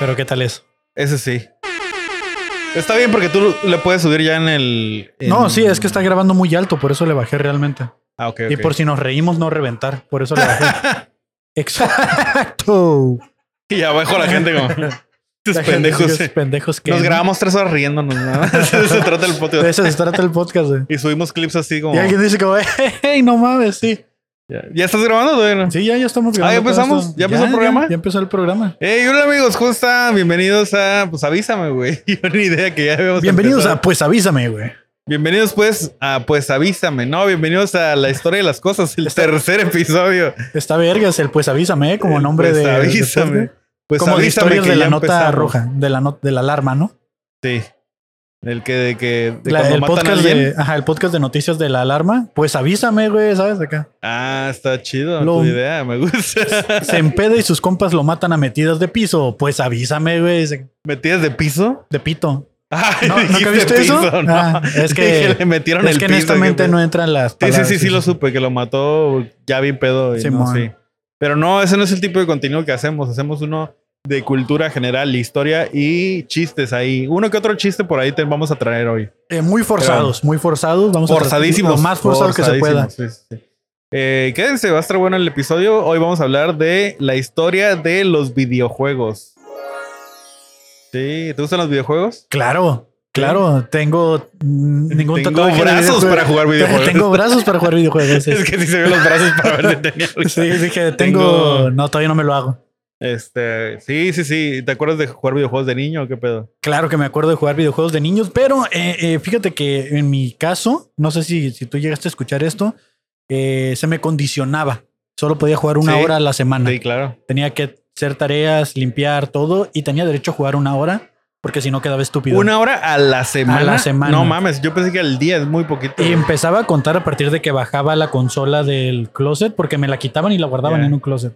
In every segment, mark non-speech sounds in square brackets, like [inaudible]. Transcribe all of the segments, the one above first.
Pero ¿qué tal es? Ese sí. Está bien porque tú le puedes subir ya en el. en- No, sí, es que está grabando muy alto, por eso le bajé realmente. Ah, ok. Y ok. por si nos reímos, no reventar. Por eso le bajé. [laughs] Exacto. Y abajo la gente como. [laughs] La gente pendejos. sigue, "Esos pendejos que. Nos grabamos tres horas riéndonos, ¿no? [laughs] Eso se trata el De podcast. eso se trata el podcast, güey. Y subimos clips así como. Y alguien dice como, hey, no mames, sí. ¿Ya, ¿Ya estás grabando no? Sí, ya, ya estamos Ah, ¿ya grabando. empezamos? ¿Ya empezó el programa? Ya, empezó el programa. Hey, hola amigos, ¿cómo están? Bienvenidos a. Pues avísame, güey. [laughs] Yo ni idea que ya habíamos Bienvenidos empezado. a Pues Avísame, güey. Bienvenidos, pues, a Pues avísame. No, bienvenidos a la historia de las cosas, el tercer episodio. Está vergas el Pues Avísame, ¿eh? como El nombre Pues de. de avísame. Pues como de avísame historias que de la nota empezamos. roja, de la, not- de la alarma, ¿no? Sí. El que de que de La- el, podcast de, ajá, el podcast de noticias de la alarma. Pues avísame, güey, ¿sabes? Acá. Ah, está chido Lo- tu idea, me gusta. [laughs] Se empeda y sus compas lo matan a metidas de piso. Pues avísame, güey. ¿Metidas de piso? De pito. Ay, [laughs] ¿No, ¿nunca viste eso? piso, no. Ah, es que, [laughs] le metieron es el que piso. honestamente qué no pedo. entran las Sí, sí, palabras. sí, sí, lo supe, que lo mató ya bien pedo. Y no, sí. Pero no, ese no es el tipo de contenido que hacemos. Hacemos uno de cultura general, historia y chistes ahí. Uno que otro chiste por ahí te vamos a traer hoy. Eh, muy forzados, muy forzados. Vamos a Forzadísimos. Lo más forzado que se pueda. forzadísimos, sí, sí. Eh, quédense, va a estar bueno el episodio. Hoy vamos a hablar de la historia de los videojuegos. Sí, ¿te gustan los videojuegos? Claro, claro. Tengo mm, ningún Tengo tatuaje brazos para jugar videojuegos. Tengo brazos para jugar videojuegos. [laughs] sí. Es que sí se ven los brazos para ver si tenía. Sí, dije, tengo... Tengo- No, todavía no me lo hago. Este, sí, sí, sí. ¿Te acuerdas de jugar videojuegos de niño o qué pedo? Claro que me acuerdo de jugar videojuegos de niños, pero eh, eh, fíjate que en mi caso, no sé si, si tú llegaste a escuchar esto, eh, se me condicionaba. Solo podía jugar una Sí. hora a la semana. Sí, claro. Tenía que hacer tareas, limpiar todo y tenía derecho a jugar una hora porque si no quedaba estúpido. Una hora a la semana. A la semana. No mames, yo pensé que al día es muy poquito. Y empezaba a contar a partir de que bajaba la consola del closet porque me la quitaban y la guardaban en un closet.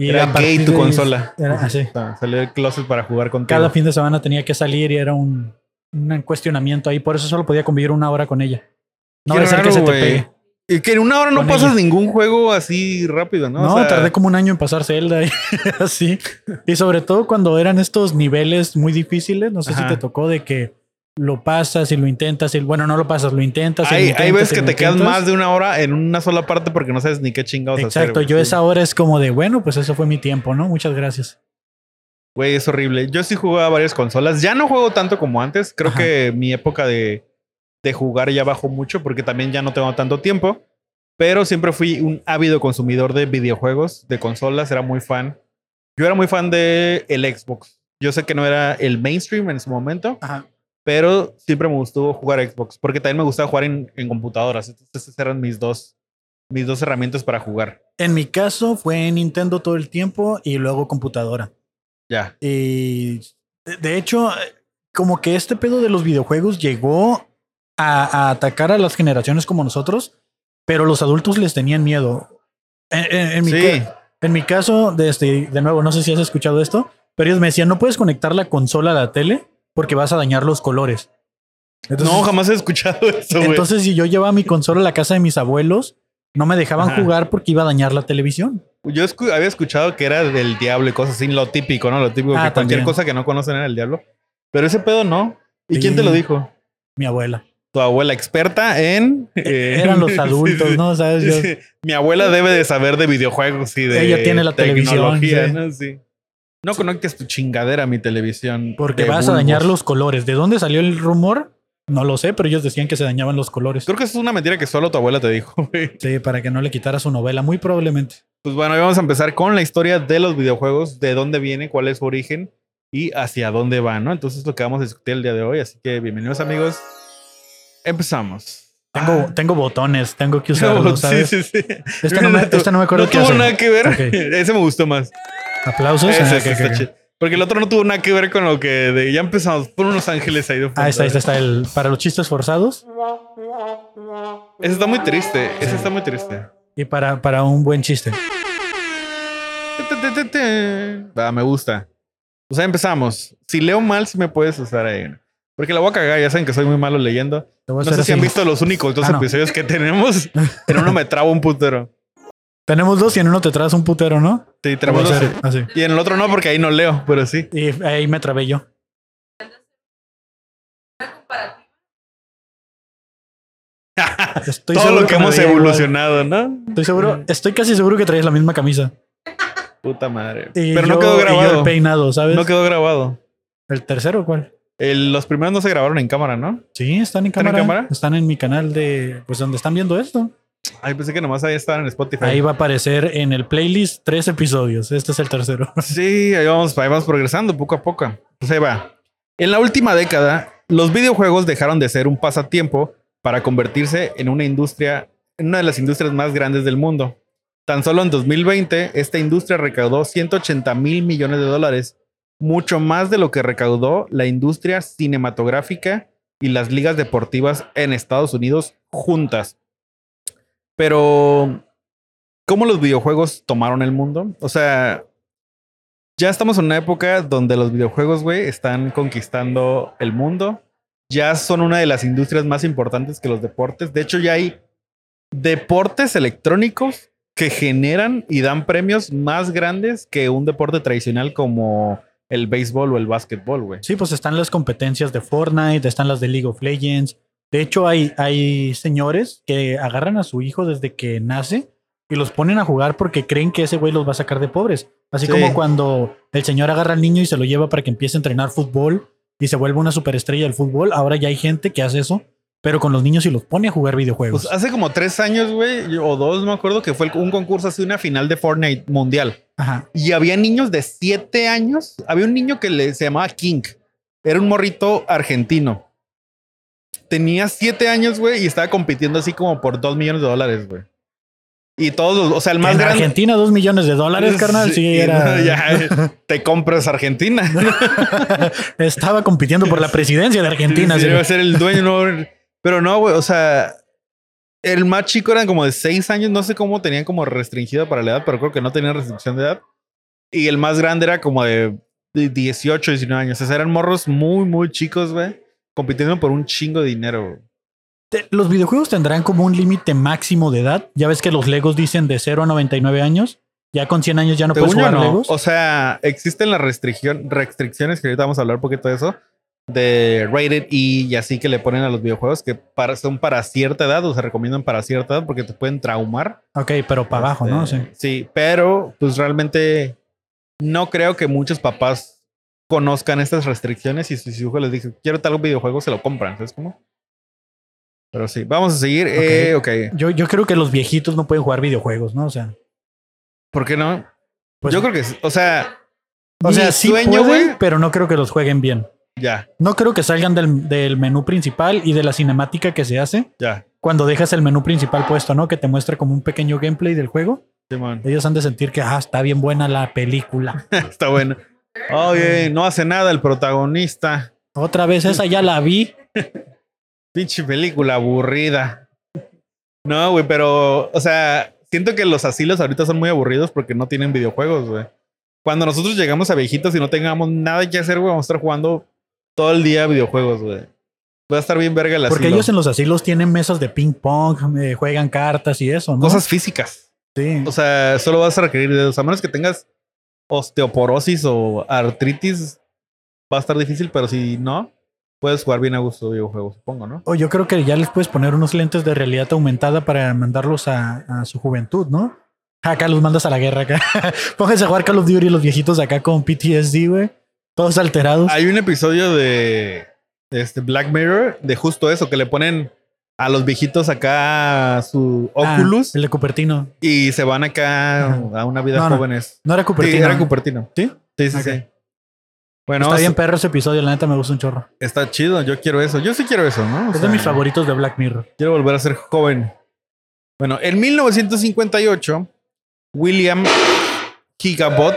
Y Era gay tu de- consola. Era así. Salió del closet para jugar contigo. Cada fin de semana tenía que salir y era un, un cuestionamiento ahí. Por eso solo podía convivir una hora con ella. No Qué va a ser que se te pegue. Y que en una hora no Con pasas ella. ningún juego así rápido, ¿no? No, O sea, tardé como un año en pasar Zelda y [laughs] así. Y sobre todo cuando eran estos niveles muy difíciles, no sé Ajá. si te tocó de que lo pasas y lo intentas y bueno, no lo pasas, lo intentas. Hay, hay veces que te quedas más de una hora en una sola parte porque no sabes ni qué chingados hacer. Exacto, yo Sí. esa hora es como de, bueno, pues eso fue mi tiempo, ¿no? Muchas gracias. Güey, es horrible. Yo sí jugaba varias consolas. Ya no juego tanto como antes. Creo Ajá. que mi época de, de jugar ya bajó mucho porque también ya no tengo tanto tiempo. Pero siempre fui un ávido consumidor de videojuegos, de consolas. Era muy fan. Yo era muy fan de el Xbox. Yo sé que no era el mainstream en su momento, Ajá. Pero siempre me gustó jugar Xbox porque también me gustaba jugar en, en computadoras. Entonces esas eran mis dos, mis dos herramientas para jugar. En mi caso fue Nintendo todo el tiempo y luego computadora. Ya. Y de- hecho, como que este pedo de los videojuegos llegó a, a atacar a las generaciones como nosotros, pero los adultos les tenían miedo. En, en- en mi, Sí. ca- en mi caso, de, este, de nuevo, no sé si has escuchado esto, pero ellos me decían, no puedes conectar la consola a la tele porque vas a dañar los colores. Entonces, no, jamás he escuchado eso. Entonces, si yo llevaba mi consola a la casa de mis abuelos, no me dejaban Ajá. jugar porque iba a dañar la televisión. Yo escu- había escuchado que era del diablo y cosas así, lo típico, ¿no? Lo típico Ah, que cualquier cosa que no conocen era el diablo. Pero ese pedo no. ¿Y Sí. quién te lo dijo? Mi abuela. Tu abuela experta en... eh, Eran los [laughs] adultos. ¿no? ¿Sabes? Yo-. Mi abuela debe de saber de videojuegos y de Ella tiene la televisión. Sí. No conectes tu chingadera a mi televisión. Porque vas a dañar los colores. ¿De dónde salió el rumor? No lo sé, pero ellos decían que se dañaban los colores. Creo que eso es una mentira que solo tu abuela te dijo, [laughs] güey. Sí, para que no le quitara su novela, muy probablemente. Pues bueno, vamos a empezar con la historia de los videojuegos, de dónde viene, cuál es su origen y hacia dónde va, ¿no? Entonces es lo que vamos a discutir el día de hoy. Así que bienvenidos amigos. Empezamos. Tengo, Ah. tengo botones, tengo que [laughs] No, usarlos, sí, ¿sabes? sí, sí. Este, no me, este no me acuerdo No tuvo nada que ver. [laughs] Ese me gustó más. Aplausos. Ese, Ah, está. Porque el otro no tuvo nada que ver con lo que de, ya empezamos por unos ángeles ahí de fondo. Ah, está, está, está el para los chistes forzados Ese está muy triste. Ese está muy triste. y para, para un buen chiste. Va, me gusta. O sea, empezamos. Si leo mal, si me puedes usar ahí. Porque la voy a cagar. Ya saben que soy muy malo leyendo. No sé si han visto los únicos dos Ah, no. episodios que tenemos. [laughs] En uno me trabo un putero. Tenemos dos y en uno te traes un putero, ¿no? Sí, tenemos dos. Así. Y en el otro no, porque ahí no leo, pero sí. Y ahí me trabé yo. Estoy Todo seguro lo que hemos igual. evolucionado, ¿no? Estoy seguro, estoy casi seguro que traes la misma camisa. Puta madre. Y Pero yo- no quedó y yo grabado. el peinado, ¿sabes? No quedó grabado. ¿El tercero cuál? El- los primeros no se grabaron en cámara, ¿no? Sí, están en ¿Están en cámara. cámara? Están en mi canal de, pues donde están viendo esto. Ay, pensé que nomás ahí estaban en Spotify. Ahí va a aparecer en el playlist tres episodios. Este es el tercero. [laughs] Sí, ahí vamos, ahí vamos progresando poco a poco. Pues ahí va. En la última década, los videojuegos dejaron de ser un pasatiempo para convertirse en una industria, en una de las industrias más grandes del mundo. Tan solo en 2020, esta industria recaudó 180 mil millones de dólares, mucho más de lo que recaudó la industria cinematográfica y las ligas deportivas en Estados Unidos juntas. Pero, ¿cómo los videojuegos tomaron el mundo? O sea, ya estamos en una época donde los videojuegos, güey, están conquistando el mundo. Ya son una de las industrias más importantes que los deportes. De hecho, ya hay deportes electrónicos que generan y dan premios más grandes que un deporte tradicional como el béisbol o el básquetbol, güey. Sí, pues están las competencias de Fortnite, están las de League of Legends. De hecho, hay, hay señores que agarran a su hijo desde que nace y los ponen a jugar porque creen que ese güey los va a sacar de pobres. Así Sí. como cuando el señor agarra al niño y se lo lleva para que empiece a entrenar fútbol y se vuelve una superestrella del fútbol. Ahora ya hay gente que hace eso, pero con los niños y los pone a jugar videojuegos. Pues hace como tres años, güey, o dos, no me acuerdo, que fue un concurso así, una final de Fortnite mundial. Ajá. Y había niños de siete años. Había un niño que le, se llamaba King. Era un morrito argentino. Tenía siete años, güey, y estaba compitiendo así como por dos millones de dólares, güey. Y todos, o sea, el más en grande. Argentina, dos millones de dólares, carnal. Sí, Sí, era. ya, te compras Argentina. [laughs] Estaba compitiendo por la presidencia de Argentina. Sí, sí. iba a ser el dueño, no. Pero no, güey, o sea, el más chico eran como de seis años, no sé cómo tenían como restringido para la edad, pero creo que no tenían restricción de edad. Y el más grande era como de, de 18, 19 años. O sea, eran morros muy, muy chicos, güey, compitiendo por un chingo de dinero. güey. Los videojuegos tendrán como un límite máximo de edad. Ya ves que los Legos dicen de 0 a 99 años. Ya con 100 años ya no puedes jugar no. Legos. O sea, existen las restricción, restricciones, que ahorita vamos a hablar un poquito de eso, de rated E y así que le ponen a los videojuegos que para, son para cierta edad o se recomiendan para cierta edad porque te pueden traumar. ok, pero para abajo, ¿no? Sí. Este, Sí, pero pues realmente no creo que muchos papás conozcan estas restricciones y si su hijo les dice, quiero tal videojuego, se lo compran. ¿Sabes cómo? Pero sí, vamos a seguir. Eh, ok. Yo, yo creo que los viejitos no pueden jugar videojuegos, ¿no? O sea, ¿Por qué no? pues, Yo creo que sí. O sea, o sea sí sueño, pueden, güey. pero no creo que los jueguen bien. Ya, No creo que salgan del, del menú principal y de la cinemática que se hace ya. cuando dejas el menú principal puesto, ¿no? Que te muestra como un pequeño gameplay del juego. Simón. Ellos han de sentir que, ah, está bien buena la película. [laughs] Está bueno. Oye, no hace nada el protagonista. Otra vez esa ya la vi. [laughs] Pinche película aburrida. No, güey, pero, o sea, siento que los asilos ahorita son muy aburridos porque no tienen videojuegos, güey. Cuando nosotros llegamos a viejitos y no tengamos nada que hacer, güey, vamos a estar jugando todo el día videojuegos, güey. Va a estar bien verga el Porque asilo. ellos en los asilos tienen mesas de ping pong, eh, juegan cartas y eso, ¿no? Cosas físicas. Sí. O sea, solo vas a requerir dedos. A menos que tengas osteoporosis o artritis, va a estar difícil, pero si no, puedes jugar bien a gusto videojuegos, supongo, ¿no? O yo creo que ya les puedes poner unos lentes de realidad aumentada para mandarlos a, a su juventud, ¿no? Acá los mandas a la guerra acá. [laughs] Pónganse a jugar Call of Duty los viejitos acá con PTSD, güey. Todos alterados. Hay un episodio de este Black Mirror de justo eso, que le ponen a los viejitos acá su Ah, Oculus el de Cupertino. y se van acá a una vida No, jóvenes. No era Sí, Cupertino. era Cupertino. ¿Sí? Sí, sí, sí. Bueno, Está bien perro ese episodio, la neta me gusta un chorro. está chido. Yo quiero eso. Yo sí quiero eso, ¿no? O Es de mis favoritos de Black Mirror. Quiero volver a ser joven. Bueno, en 1958, William Gigabot.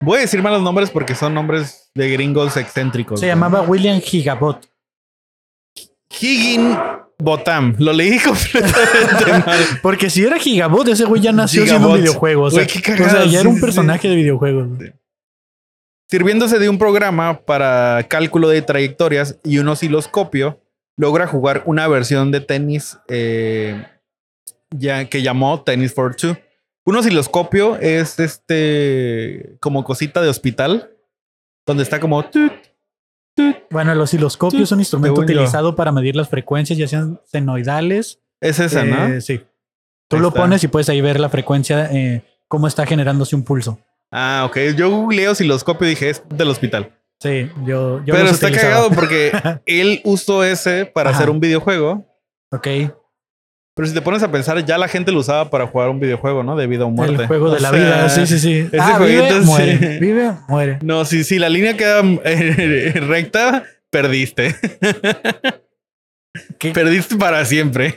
Voy a decir malos nombres porque son nombres de gringos excéntricos. Se ¿no? llamaba William Gigabot. Higgin Botam. Lo leí [laughs] completamente mal. Porque si era Gigabot, ese güey ya nació Gigabot. siendo videojuego. O sea, o ya era un personaje de videojuegos. Sirviéndose de un programa para cálculo de trayectorias y un osciloscopio, logra jugar una versión de tenis eh, ya, que llamó Tennis for Two. Un osciloscopio es este como cosita de hospital, donde está como tut, tut. Bueno, el osciloscopio Sí, es un instrumento yo. utilizado para medir las frecuencias, ya sean senoidales. Es esa, ¿no? eh, Sí. Tú Ahí lo está. pones y puedes ahí ver la frecuencia, eh, cómo está generándose un pulso. Ah, ok. Yo googleé osciloscopio y dije, es del hospital. Sí, yo, yo Pero está utilizaba. cagado porque [laughs] él usó ese para Ajá. hacer un videojuego. Ok, Pero si te pones a pensar, ya la gente lo usaba para jugar un videojuego, ¿no? De vida o muerte. el juego de la vida. Sí, sí, sí. ese Ah, jueguito vive, sí. muere. Vive, muere. No, si, si la línea queda eh, [laughs] recta, perdiste. [laughs] ¿Qué? Perdiste para siempre.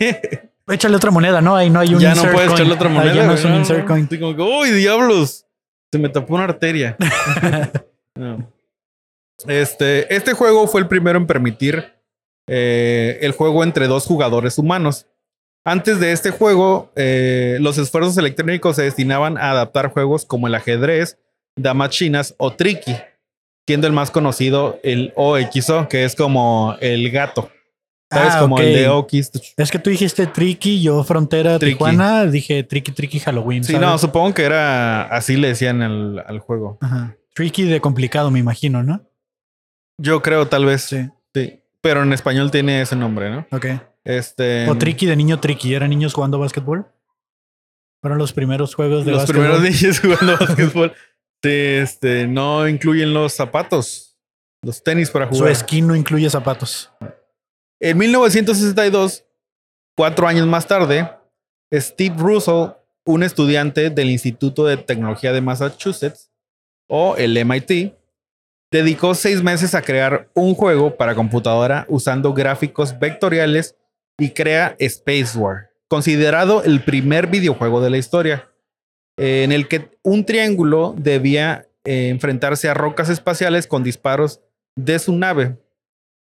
Échale otra moneda, ¿no? Ahí no hay un ya no puedes coin. echarle otra Ahí moneda. ya no es un insert coin. Así como que, ¡Uy, diablos! Se me tapó una arteria. [laughs] No. Este, este juego fue el primero en permitir eh, el juego entre dos jugadores humanos. Antes de este juego, eh, los esfuerzos electrónicos se destinaban a adaptar juegos como el ajedrez, damas chinas o tricky, siendo el más conocido el OXO, que es como el gato. ¿Sabes? Ah, como el de Okis. Es que tú dijiste Tricky, yo Frontera Tricky. Tijuana, dije Tricky Tricky Halloween. Sí, ¿sabes? no, supongo que era así le decían al, al juego. Ajá. Tricky de complicado, me imagino, ¿no? Yo creo, tal vez. Sí. Sí. Pero en español tiene ese nombre, ¿no? Ok. Este. O Tricky de niño Tricky, ¿eran niños jugando básquetbol? Fueron los primeros juegos de Los básquetbol. primeros [laughs] niños jugando básquetbol. Sí, este, no incluyen los zapatos, los tenis para Su jugar. skin no incluye zapatos. En 1962, cuatro años más tarde, Steve Russell, un estudiante del Instituto de Tecnología de Massachusetts, o el MIT, dedicó seis meses a crear un juego para computadora usando gráficos vectoriales y crea Space War, considerado el primer videojuego de la historia, eh, en el que un triángulo debía eh, enfrentarse a rocas espaciales con disparos de su nave.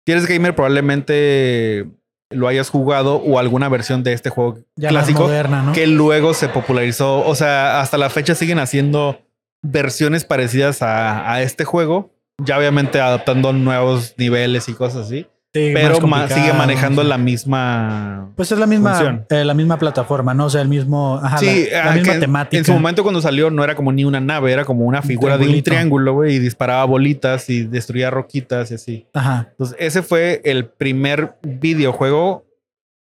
Si eres gamer, probablemente lo hayas jugado o alguna versión de este juego Ya clásico moderna, ¿no? que luego se popularizó. O sea, hasta la fecha siguen haciendo versiones parecidas a, a este juego. Ya obviamente adaptando nuevos niveles y cosas así. Sí, más Pero complicado, sigue manejando la misma. Pues es la misma, eh, la misma plataforma, ¿no? O sea, el mismo. Ajá, sí, la, la ah, misma en- temática. En su momento cuando salió no era como ni una nave, era como una figura de un triángulo, güey, y disparaba bolitas y destruía roquitas y así. Ajá. Entonces, ese fue el primer videojuego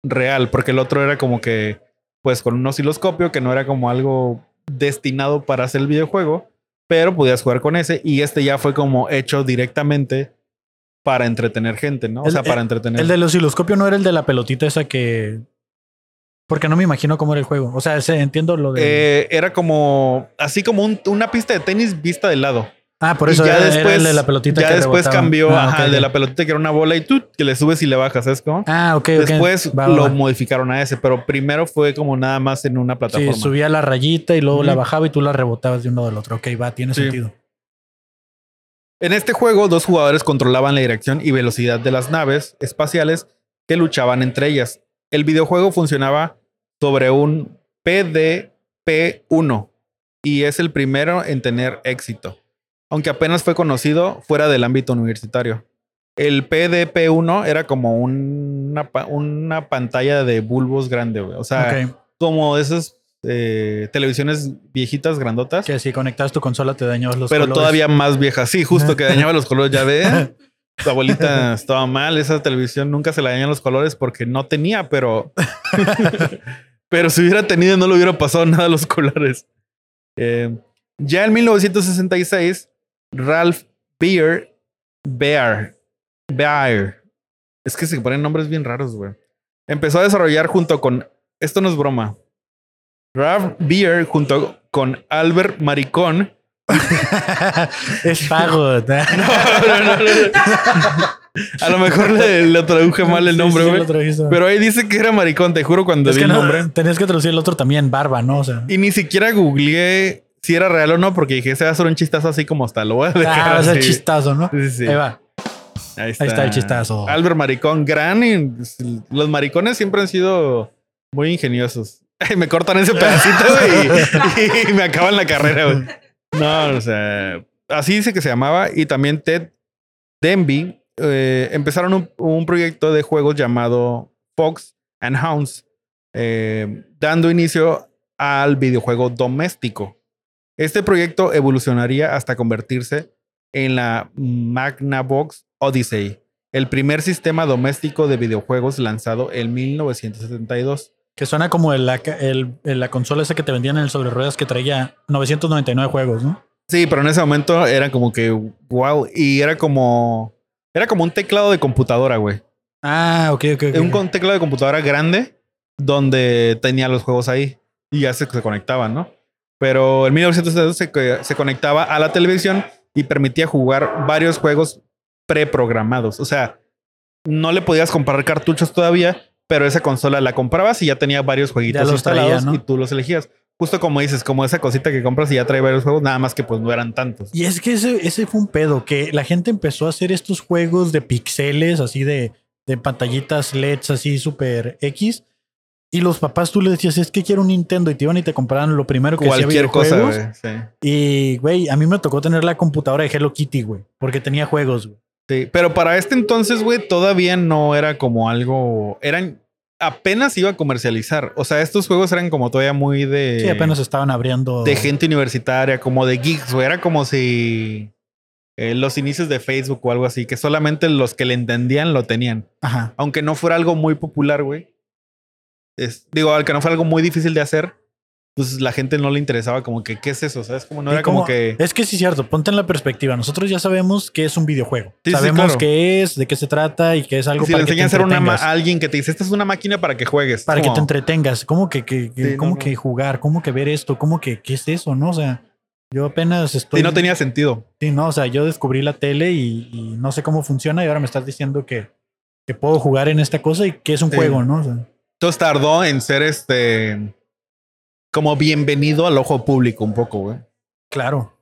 real, porque el otro era como que, pues, con un osciloscopio, que no era como algo destinado para hacer el videojuego, pero podías jugar con ese, y este ya fue como hecho directamente para entretener gente, ¿no? O El- sea, para entretener. El del osciloscopio no era el de la pelotita esa que. Porque no me imagino cómo era el juego. O sea, entiendo lo de. Eh, era como, así como un- una pista de tenis vista de lado. ah, por y eso ya era, era después, el de la pelotita ya que después rebotaba. cambió, Ah, ok, el de la pelotita que era una bola y tú, que le subes y le bajas, ¿sabes cómo? Ah, ok. Después va, lo va. modificaron a ese, pero primero fue como nada más en una Sí, plataforma. subía la rayita y luego la bajaba y tú la rebotabas de uno del otro. Ok, va, tiene Sí. sentido. En este juego, dos jugadores controlaban la dirección y velocidad de las naves espaciales que luchaban entre ellas. El videojuego funcionaba sobre un PDP-1 y es el primero en tener éxito, aunque apenas fue conocido fuera del ámbito universitario. El PDP-1 era como una, una pantalla de bulbos grande, güey. O sea, como esas eh, televisiones viejitas, grandotas. Que si conectabas tu consola te dañabas los pero colores. todavía más vieja. Sí, justo que dañaba los colores. Ya ve, [laughs] tu abuelita estaba mal. Esa televisión nunca se le dañan los colores porque no tenía, pero. [laughs] pero si hubiera tenido, no le hubiera pasado nada a los colores. Eh, ya en 1966, Ralph Beer, Bear, Bear, es que se ponen nombres bien raros, güey. Empezó a desarrollar junto con. Esto no es broma. Ralph Beer junto con Albert Maricón [laughs] es pago. [laughs] no, no, no, no. A lo mejor le, le traduje mal el nombre, güey. Pero ahí dice que era maricón, te juro, cuando es vi que el no, nombre. tenías que traducir el otro también, barba, ¿no? O sea. Y ni siquiera googleé si era real o no, porque dije, ese va a ser un chistazo así como está. Lo voy a dejar. Ah, ser así. chistazo, ¿no? Sí, sí. Ahí va. Ahí está. Ahí está el chistazo. Albert Maricón, gran. los maricones siempre han sido muy ingeniosos. [laughs] Me cortan ese pedacito y, me acaban la carrera. No, o sea, así dice que se llamaba. Y también Ted Denby eh, empezaron un, un proyecto de juegos llamado Fox and Hounds, eh, dando inicio al videojuego doméstico. Este proyecto evolucionaría hasta convertirse en la Magnavox Odyssey, el primer sistema doméstico de videojuegos lanzado en 1972. Que suena como el- la, el- la consola esa que te vendían en el sobre ruedas que traía 999 juegos, ¿no? Sí, pero en ese momento era como que wow y era como era como un teclado de computadora, güey. Ah, ok, ok. ok. Un teclado de computadora grande donde tenía los juegos ahí y ya se, se conectaban, ¿no? Pero en 1972 se, se conectaba a la televisión y permitía jugar varios juegos preprogramados. O sea, no le podías comprar cartuchos todavía, pero esa consola la comprabas y ya tenía varios jueguitos traía, instalados ¿no? y tú los elegías. Justo como dices, como esa cosita que compras y ya trae varios juegos, nada más que pues no eran tantos. Y es que ese, ese fue un pedo, que la gente empezó a hacer estos juegos de pixeles, así de, de pantallitas LEDs, así súper X. Y los papás tú le decías, es que quiero un Nintendo, y te iban y te compraban lo primero que Cualquier cosa, güey. Sí. Y, güey, a mí me tocó tener la computadora de Hello Kitty, güey, porque tenía juegos, güey. Sí, pero para este entonces, güey, todavía no era como algo. Eran. Apenas iba a comercializar. O sea, estos juegos eran como todavía muy de. Sí, apenas estaban abriendo. De gente universitaria, como de geeks, güey. Era como si. eh, los inicios de Facebook o algo así, que solamente los que le entendían lo tenían. Ajá. Aunque no fuera algo muy popular, güey. Es, digo, al que no fuera algo muy difícil de hacer, pues la gente no le interesaba como que, ¿qué es eso? ¿Sabes? Como no Y era como como- que. Es que sí, cierto. Ponte en la perspectiva. Nosotros ya sabemos que es un videojuego. Sí, sí, sabemos claro. qué es, de qué se trata y que es algo si le para que te enseñan a hacer una a alguien que te dice, esta es una máquina para que juegues. para que te entretengas. ¿Cómo que, que, Sí, cómo no. que jugar? ¿Cómo que ver esto? ¿Cómo que qué es eso? ¿No? O sea, yo apenas estoy. Sí, no tenía sentido. Sí, no, o sea, yo descubrí la tele y, y no sé cómo funciona y ahora me estás diciendo que, que puedo jugar en esta cosa y que es un Sí. juego, ¿no? O sea, Entonces tardó en ser este como bienvenido al ojo público un poco, güey. claro.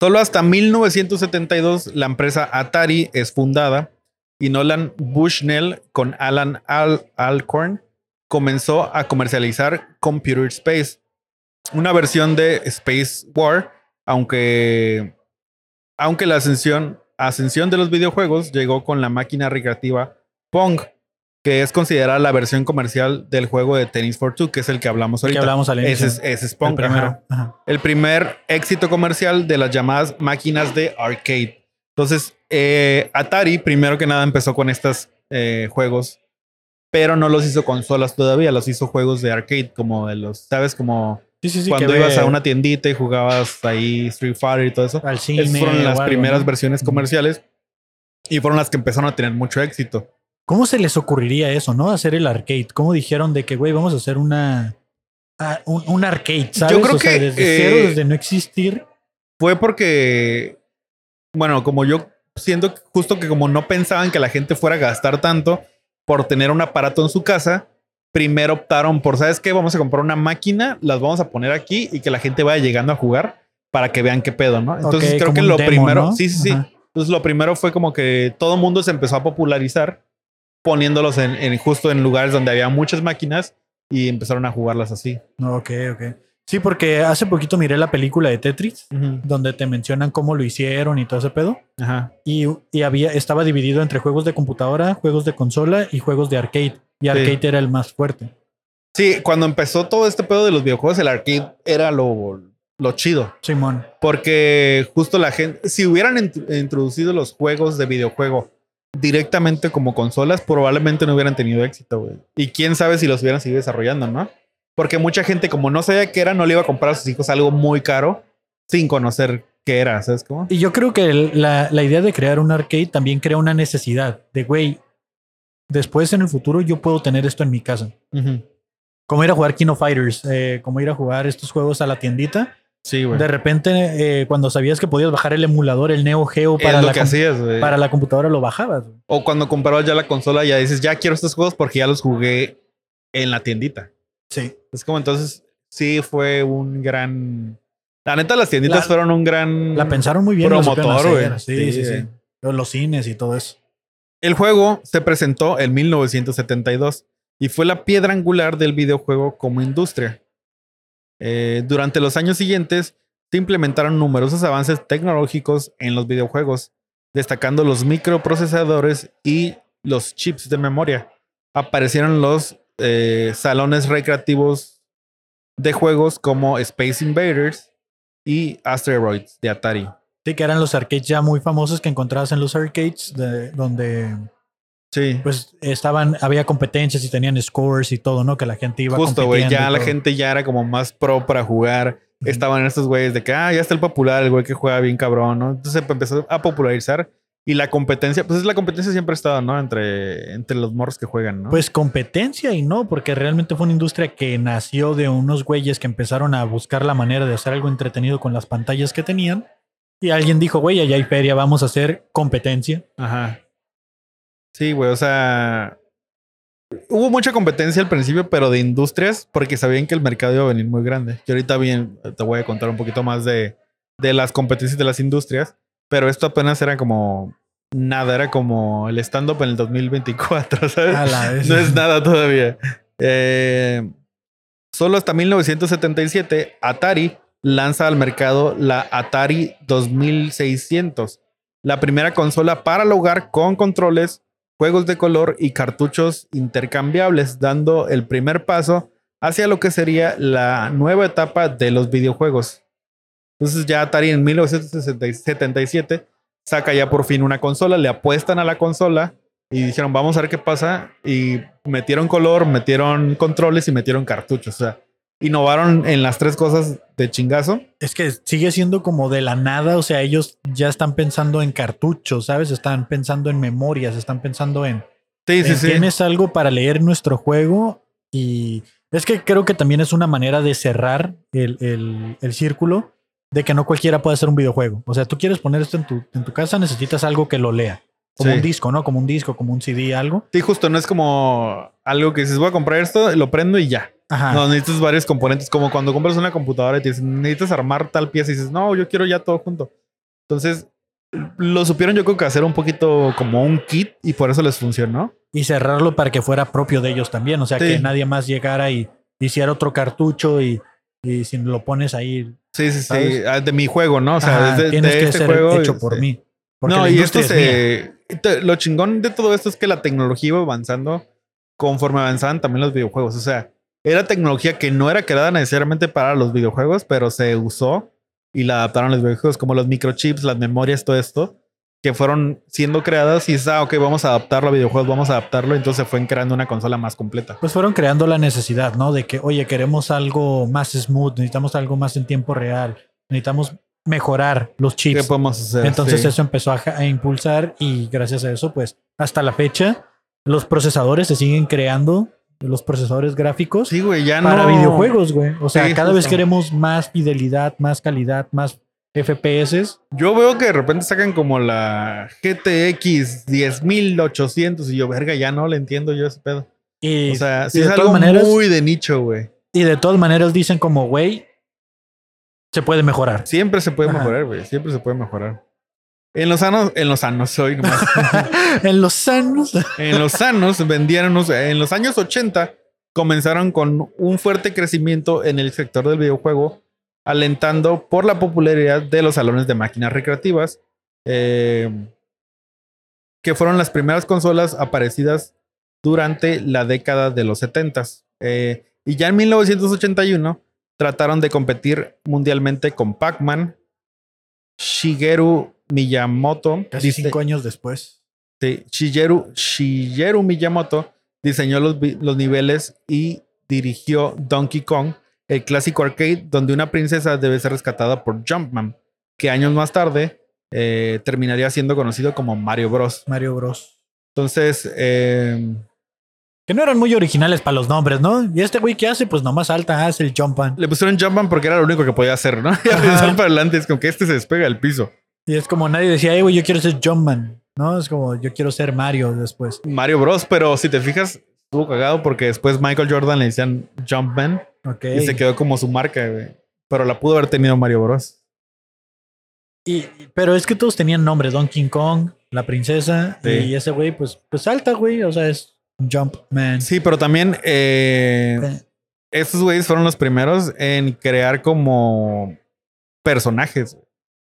Solo hasta 1972 la empresa Atari es fundada y Nolan Bushnell con Alan Al Alcorn comenzó a comercializar Computer Space, una versión de Space War, aunque aunque la ascensión ascensión de los videojuegos llegó con la máquina recreativa Pong, que es considerada la versión comercial del juego de Tennis for Two, que es el que hablamos Que ahorita. hablamos al inicio. ese es, ese es el primero. ajá Ajá. el primer éxito comercial de las llamadas máquinas de arcade. Entonces, eh, Atari, primero que nada, empezó con estos eh, juegos, pero no los hizo consolas todavía, los hizo juegos de arcade, como de los, ¿sabes? Como Sí, sí, sí. cuando que ibas ve a una tiendita y jugabas ahí Street Fighter y todo eso. al cine. Esas fueron las algo, primeras ¿no? versiones comerciales y fueron las que empezaron a tener mucho éxito. ¿Cómo se les ocurriría eso, no? Hacer el arcade. ¿Cómo dijeron de que, güey, vamos a hacer una. ah, un, un arcade, ¿sabes? creo O sea, que, desde eh, cero, desde no existir. Fue porque, bueno, como yo siento justo que como no pensaban que la gente fuera a gastar tanto por tener un aparato en su casa, primero optaron por, ¿sabes qué? Vamos a comprar una máquina, las vamos a poner aquí y que la gente vaya llegando a jugar para que vean qué pedo, ¿no? Entonces creo que lo demo, primero, ¿no? sí, sí, sí. Entonces lo primero fue como que todo mundo se empezó a popularizar poniéndolos en, en justo en lugares donde había muchas máquinas y empezaron a jugarlas así. Ok, ok. Sí, porque hace poquito miré la película de Tetris, donde te mencionan cómo lo hicieron y todo ese pedo. Ajá. Y, y había, estaba dividido entre juegos de computadora, juegos de consola y juegos de arcade. Y arcade era el más fuerte. Sí, cuando empezó todo este pedo de los videojuegos, el arcade era lo, lo chido. Simón. Porque justo la gente, si hubieran int- introducido los juegos de videojuego directamente como consolas, probablemente no hubieran tenido éxito, güey. Y quién sabe si los hubieran seguido desarrollando, ¿no? Porque mucha gente, como no sabía qué era, no le iba a comprar a sus hijos algo muy caro sin conocer qué era, ¿sabes cómo? Y yo creo que la, la idea de crear un arcade también crea una necesidad de, güey, después en el futuro yo puedo tener esto en mi casa. Como ir a jugar Kino Fighters, eh, como ir a jugar estos juegos a la tiendita. Sí, güey. De repente, eh, cuando sabías que podías bajar el emulador, el Neo Geo para, la, hacías, para computadora, lo bajabas. O cuando comprabas ya la consola, ya dices, ya quiero estos juegos porque ya los jugué en la tiendita. Sí. Es como entonces, sí fue un gran. La neta, las tienditas La- fueron un gran. La pensaron muy bien. Promotor, güey. Sí, sí, Sí. sí. Los cines y todo eso. El juego se presentó en 1972 y fue la piedra angular del videojuego como industria. Eh, durante los años siguientes se implementaron numerosos avances tecnológicos en los videojuegos, destacando los microprocesadores y los chips de memoria. Aparecieron los eh, salones recreativos de juegos como Space Invaders y Asteroids de Atari. Sí, que eran los arcades ya muy famosos que encontrabas en los arcades, de, donde Sí. pues estaban, había competencias y tenían scores y todo, ¿no? Que la gente iba Justo, güey. Ya la todo. gente ya era como más pro para jugar. Estaban estos güeyes de que, ah, ya está el popular, el güey que juega bien cabrón, ¿no? Entonces empezó a popularizar. Y la competencia, pues es la competencia siempre ha estado, ¿no? Entre, entre los morros que juegan, ¿no? Pues competencia y no, porque realmente fue una industria que nació de unos güeyes que empezaron a buscar la manera de hacer algo entretenido con las pantallas que tenían. Y alguien dijo, güey, allá hay feria, vamos a hacer competencia. Ajá. Sí, güey, o sea. Hubo mucha competencia al principio, pero de industrias, porque sabían que el mercado iba a venir muy grande. Y ahorita bien, te voy a contar un poquito más de, de las competencias de las industrias, pero esto apenas era como nada, era como el stand-up en el 2024, [laughs] ¿sabes? A la vez. No es nada todavía. Eh, solo hasta 1977, Atari lanza al mercado la Atari 2600, la primera consola para el hogar con controles, juegos de color y cartuchos intercambiables, dando el primer paso hacia lo que sería la nueva etapa de los videojuegos. Entonces ya Atari en 1977 saca ya por fin una consola, le apuestan a la consola y dijeron, vamos a ver qué pasa. Y metieron color, metieron controles y metieron cartuchos. O sea, innovaron en las tres cosas de chingazo. Es que sigue siendo como de la nada, o sea, ellos ya están pensando en cartuchos, ¿sabes? Están pensando en memorias, están pensando en, Sí, sí, en sí. tienes algo para leer nuestro juego y es que creo que también es una manera de cerrar el, el- el círculo de que no cualquiera puede hacer un videojuego. O sea, tú quieres poner esto en tu, en tu casa, necesitas algo que lo lea. Como Sí. un disco, ¿no? Como un disco, como un CD, algo. Sí, justo, no es como algo que dices, voy a comprar esto, lo prendo y ya. Ajá. No, necesitas varios componentes, como cuando compras una computadora y te dicen, necesitas armar tal pieza y dices, no, yo quiero ya todo junto. Entonces, lo supieron yo creo que hacer un poquito como un kit y por eso les funcionó. Y cerrarlo para que fuera propio de ellos también. O sea, Sí. que nadie más llegara y hiciera otro cartucho y, y si lo pones ahí. Sí, sí, sí, ¿Sabes? ah, de mi juego, ¿no? O sea, ajá, desde tienes de que este ser juego. hecho y- por sí. mí. No, y esto es mía. se. te- Lo chingón de todo esto es que la tecnología iba avanzando conforme avanzaban también los videojuegos. O sea, era tecnología que no era creada necesariamente para los videojuegos, pero se usó y la adaptaron a los videojuegos, como los microchips, las memorias, todo esto, que fueron siendo creadas y dices, ah, ok, vamos a adaptarlo a videojuegos, vamos a adaptarlo. Entonces fue creando una consola más completa. Pues fueron creando la necesidad, ¿no? De que, oye, queremos algo más smooth, necesitamos algo más en tiempo real, necesitamos mejorar los ¿Qué chips. podemos hacer? Entonces Sí. eso empezó a, a impulsar y gracias a eso, pues hasta la fecha, los procesadores se siguen creando, los procesadores gráficos Sí, güey, ya para no. videojuegos, güey. O sea, Sí, cada vez queremos más fidelidad, más calidad, más FPS. Yo veo que de repente sacan como la GTX 10800 y yo, verga, ya no le entiendo yo ese pedo. Y, O sea, y de es todas algo maneras, muy de nicho, güey. y de todas maneras dicen como, güey, se puede mejorar. Siempre se puede Ajá. mejorar, güey. Siempre se puede mejorar. En los sanos, en los sanos, soy nomás. [laughs] en los sanos. en los sanos vendieron, en los años 80 comenzaron con un fuerte crecimiento en el sector del videojuego, alentando por la popularidad de los salones de máquinas recreativas, eh, que fueron las primeras consolas aparecidas durante la década de los 70 y ya en 1981 trataron de competir mundialmente con Pac-Man, Shigeru Miyamoto, Casi cinco años después. Sí, Shigeru, Shigeru Miyamoto diseñó los, niveles y dirigió Donkey Kong, el clásico arcade donde una princesa debe ser rescatada por Jumpman, que años más tarde eh, terminaría siendo conocido como Mario Bros. Mario Bros. Entonces, eh, Que no eran muy originales para los nombres, ¿no? Y este güey, ¿qué hace? Pues nomás salta, hace el jumpan. le pusieron Jumpman porque era lo único que podía hacer, ¿no? [laughs] Y para adelante es como que este se despega del piso. Y es como nadie decía, hey, güey, yo quiero ser Jumpman. ¿No? Es como, yo quiero ser Mario después. Mario Bros, pero si te fijas, estuvo cagado porque después Michael Jordan le decían Jumpman Ok. y se quedó como su marca, güey. Pero la pudo haber tenido Mario Bros. Y, pero es que todos tenían nombre, Donkey Kong, la princesa, Sí. y ese güey, pues, pues salta, güey. O sea, es Jumpman. Sí, pero también eh, Eh, estos güeyes fueron los primeros en crear como personajes.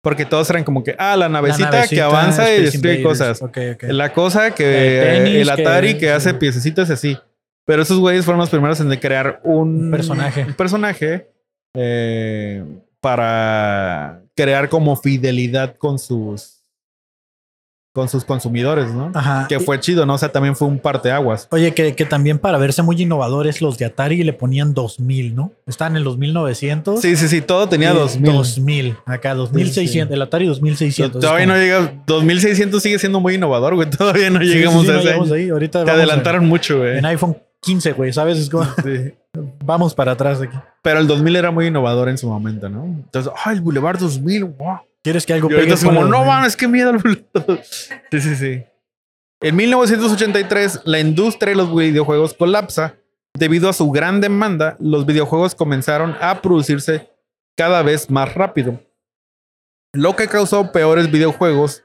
Porque todos eran como que, ah, la la navecita, que avanza y destruye cosas. Ok, ok. La cosa que El tenis el Atari que, que- hace sí. piececitas así. Pero esos güeyes fueron los primeros en crear un, Un personaje. un personaje eh, para crear como fidelidad con sus con sus consumidores, ¿no? Ajá. Que fue chido, ¿no? O sea, también fue un parteaguas. Oye, que, que también para verse muy innovadores, los de Atari le ponían 2000, ¿no? Estaban en los 1900. Sí, sí, sí, todo tenía y 2000. 2000. Acá, 2600. El Atari 2600. Todavía no llega. 2600 sigue siendo muy innovador, güey. [laughs] Todavía no Sí, sí, llegamos sí, a no ese llegamos ahí. Ahorita Te adelantaron mucho, güey. en iPhone 15, güey, ¿sabes? Es como, Sí. [laughs] vamos para atrás aquí. Pero el 2000 era muy innovador en su momento, ¿no? Entonces, ¡ay, el Boulevard 2000! ¡Wow! ¿Quieres que algo Y pegue es como, no mames, qué miedo. Sí, sí, sí. En 1983, la industria de los videojuegos colapsa. Debido a su gran demanda, los videojuegos comenzaron a producirse cada vez más rápido. Lo que causó peores videojuegos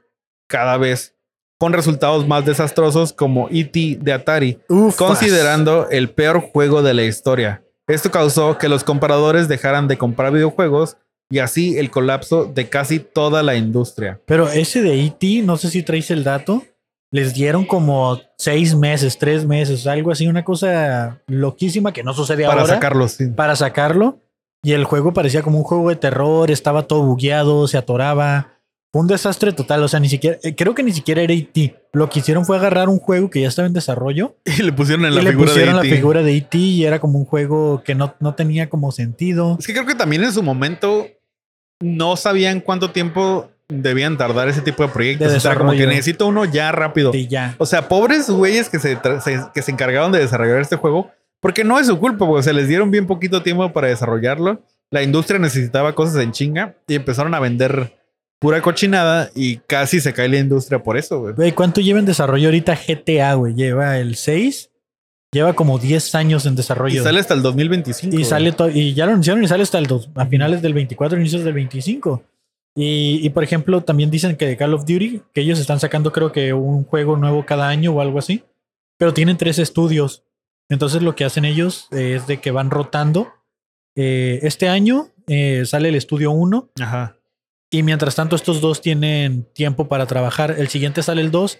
cada vez, con resultados más desastrosos como E.T. de Atari, Ufas. considerando el peor juego de la historia. Esto causó que los compradores dejaran de comprar videojuegos y así el colapso de casi toda la industria. Pero ese de E.T., no sé si traes el dato, les dieron como seis meses, tres meses, algo así, una cosa loquísima que no sucede Para ahora. sacarlos, sí. Para sacarlo. Y el juego parecía como un juego de terror, estaba todo bugueado, se atoraba. Fue un desastre total, o sea, ni siquiera, eh, creo que ni siquiera era E.T. Lo que hicieron fue agarrar un juego que ya estaba en desarrollo [laughs] Y le pusieron en la le figura pusieron de la E.T.. figura de E.T. y era como un juego que no, no tenía como sentido. Es que creo que también en su momento no sabían cuánto tiempo debían tardar ese tipo de proyectos. De o sea, como que necesito uno ya rápido. Y ya. O sea, pobres güeyes que se, que se encargaron de desarrollar este juego, porque no es su culpa, porque se les dieron bien poquito tiempo para desarrollarlo. La industria necesitaba cosas en chinga y empezaron a vender pura cochinada y casi se cae la industria por eso. Güey, ¿cuánto lleva en desarrollo ahorita GTA, güey? Lleva el 6. Lleva como 10 años en Y desarrollo. sale hasta el 2025. Y sale y ya lo anunciaron y sale hasta el a finales del 24, inicios del 25. Y, y, por ejemplo, también dicen que de Call of Duty, que ellos están sacando creo que un juego nuevo cada año o algo así. Pero tienen tres estudios. Entonces lo que hacen ellos eh, es de que van rotando. Eh, este año eh, sale el estudio 1 Ajá. y mientras tanto estos dos tienen tiempo para trabajar. El siguiente sale el 2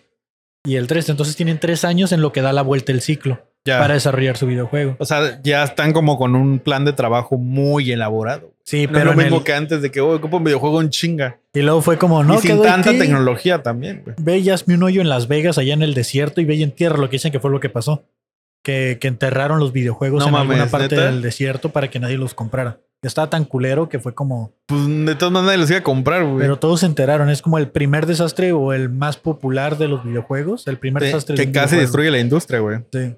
y el 3. Entonces tienen tres años en lo que da la vuelta el ciclo Ya. para desarrollar su videojuego. O sea, ya están como con un plan de trabajo muy elaborado. Sí, No pero es lo mismo el- que antes de que, oh, ocupo un videojuego en chinga. Y luego fue como, no, y sin tanta aquí. tecnología también, güey. Ve y hazme un hoyo en Las Vegas, allá en el desierto, y ve y entierra lo que dicen que fue lo que pasó. Que, que enterraron los videojuegos No en alguna mames, parte ¿neta? del desierto para que nadie los comprara. Estaba tan culero que fue como. Pues de todas maneras nadie los iba a comprar, güey. Pero todos se enteraron. Es como el primer desastre o el más popular de los videojuegos. El primer De- desastre de que casi videojuego. destruye la industria, güey. Sí.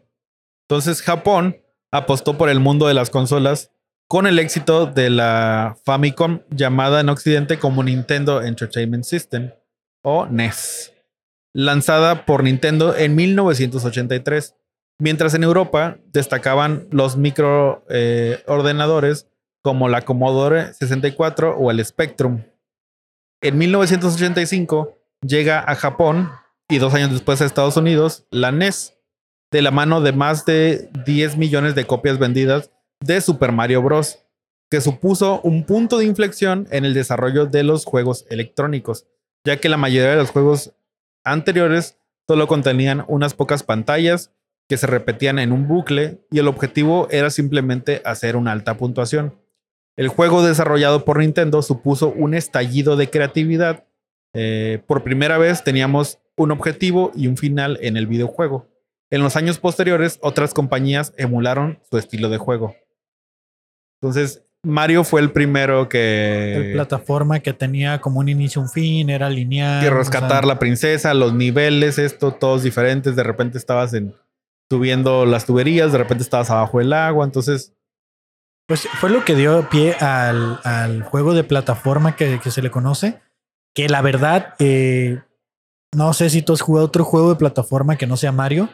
Entonces Japón apostó por el mundo de las consolas con el éxito de la Famicom llamada en Occidente como Nintendo Entertainment System o NES, lanzada por Nintendo en 1983, mientras en Europa destacaban los microordenadores como la Commodore 64 o el Spectrum. En 1985 llega a Japón y dos años después a Estados Unidos la NES, de la mano de más de 10 millones de copias vendidas de Super Mario Bros., que supuso un punto de inflexión en el desarrollo de los juegos electrónicos, ya que la mayoría de los juegos anteriores solo contenían unas pocas pantallas que se repetían en un bucle y el objetivo era simplemente hacer una alta puntuación. El juego desarrollado por Nintendo supuso un estallido de creatividad. Eh, por primera vez teníamos un objetivo y un final en el videojuego. En los años posteriores, otras compañías emularon su estilo de juego. Entonces, Mario fue el primero El que, plataforma que tenía como un inicio, un fin, era lineal. que o rescatar sea, la princesa, los niveles, esto, todos diferentes. De repente estabas en, subiendo las tuberías, de repente estabas abajo del agua. Entonces, Pues fue lo que dio pie al, al juego de plataforma que, que se le conoce. Que la verdad, eh, no sé si tú has jugado otro juego de plataforma que no sea Mario.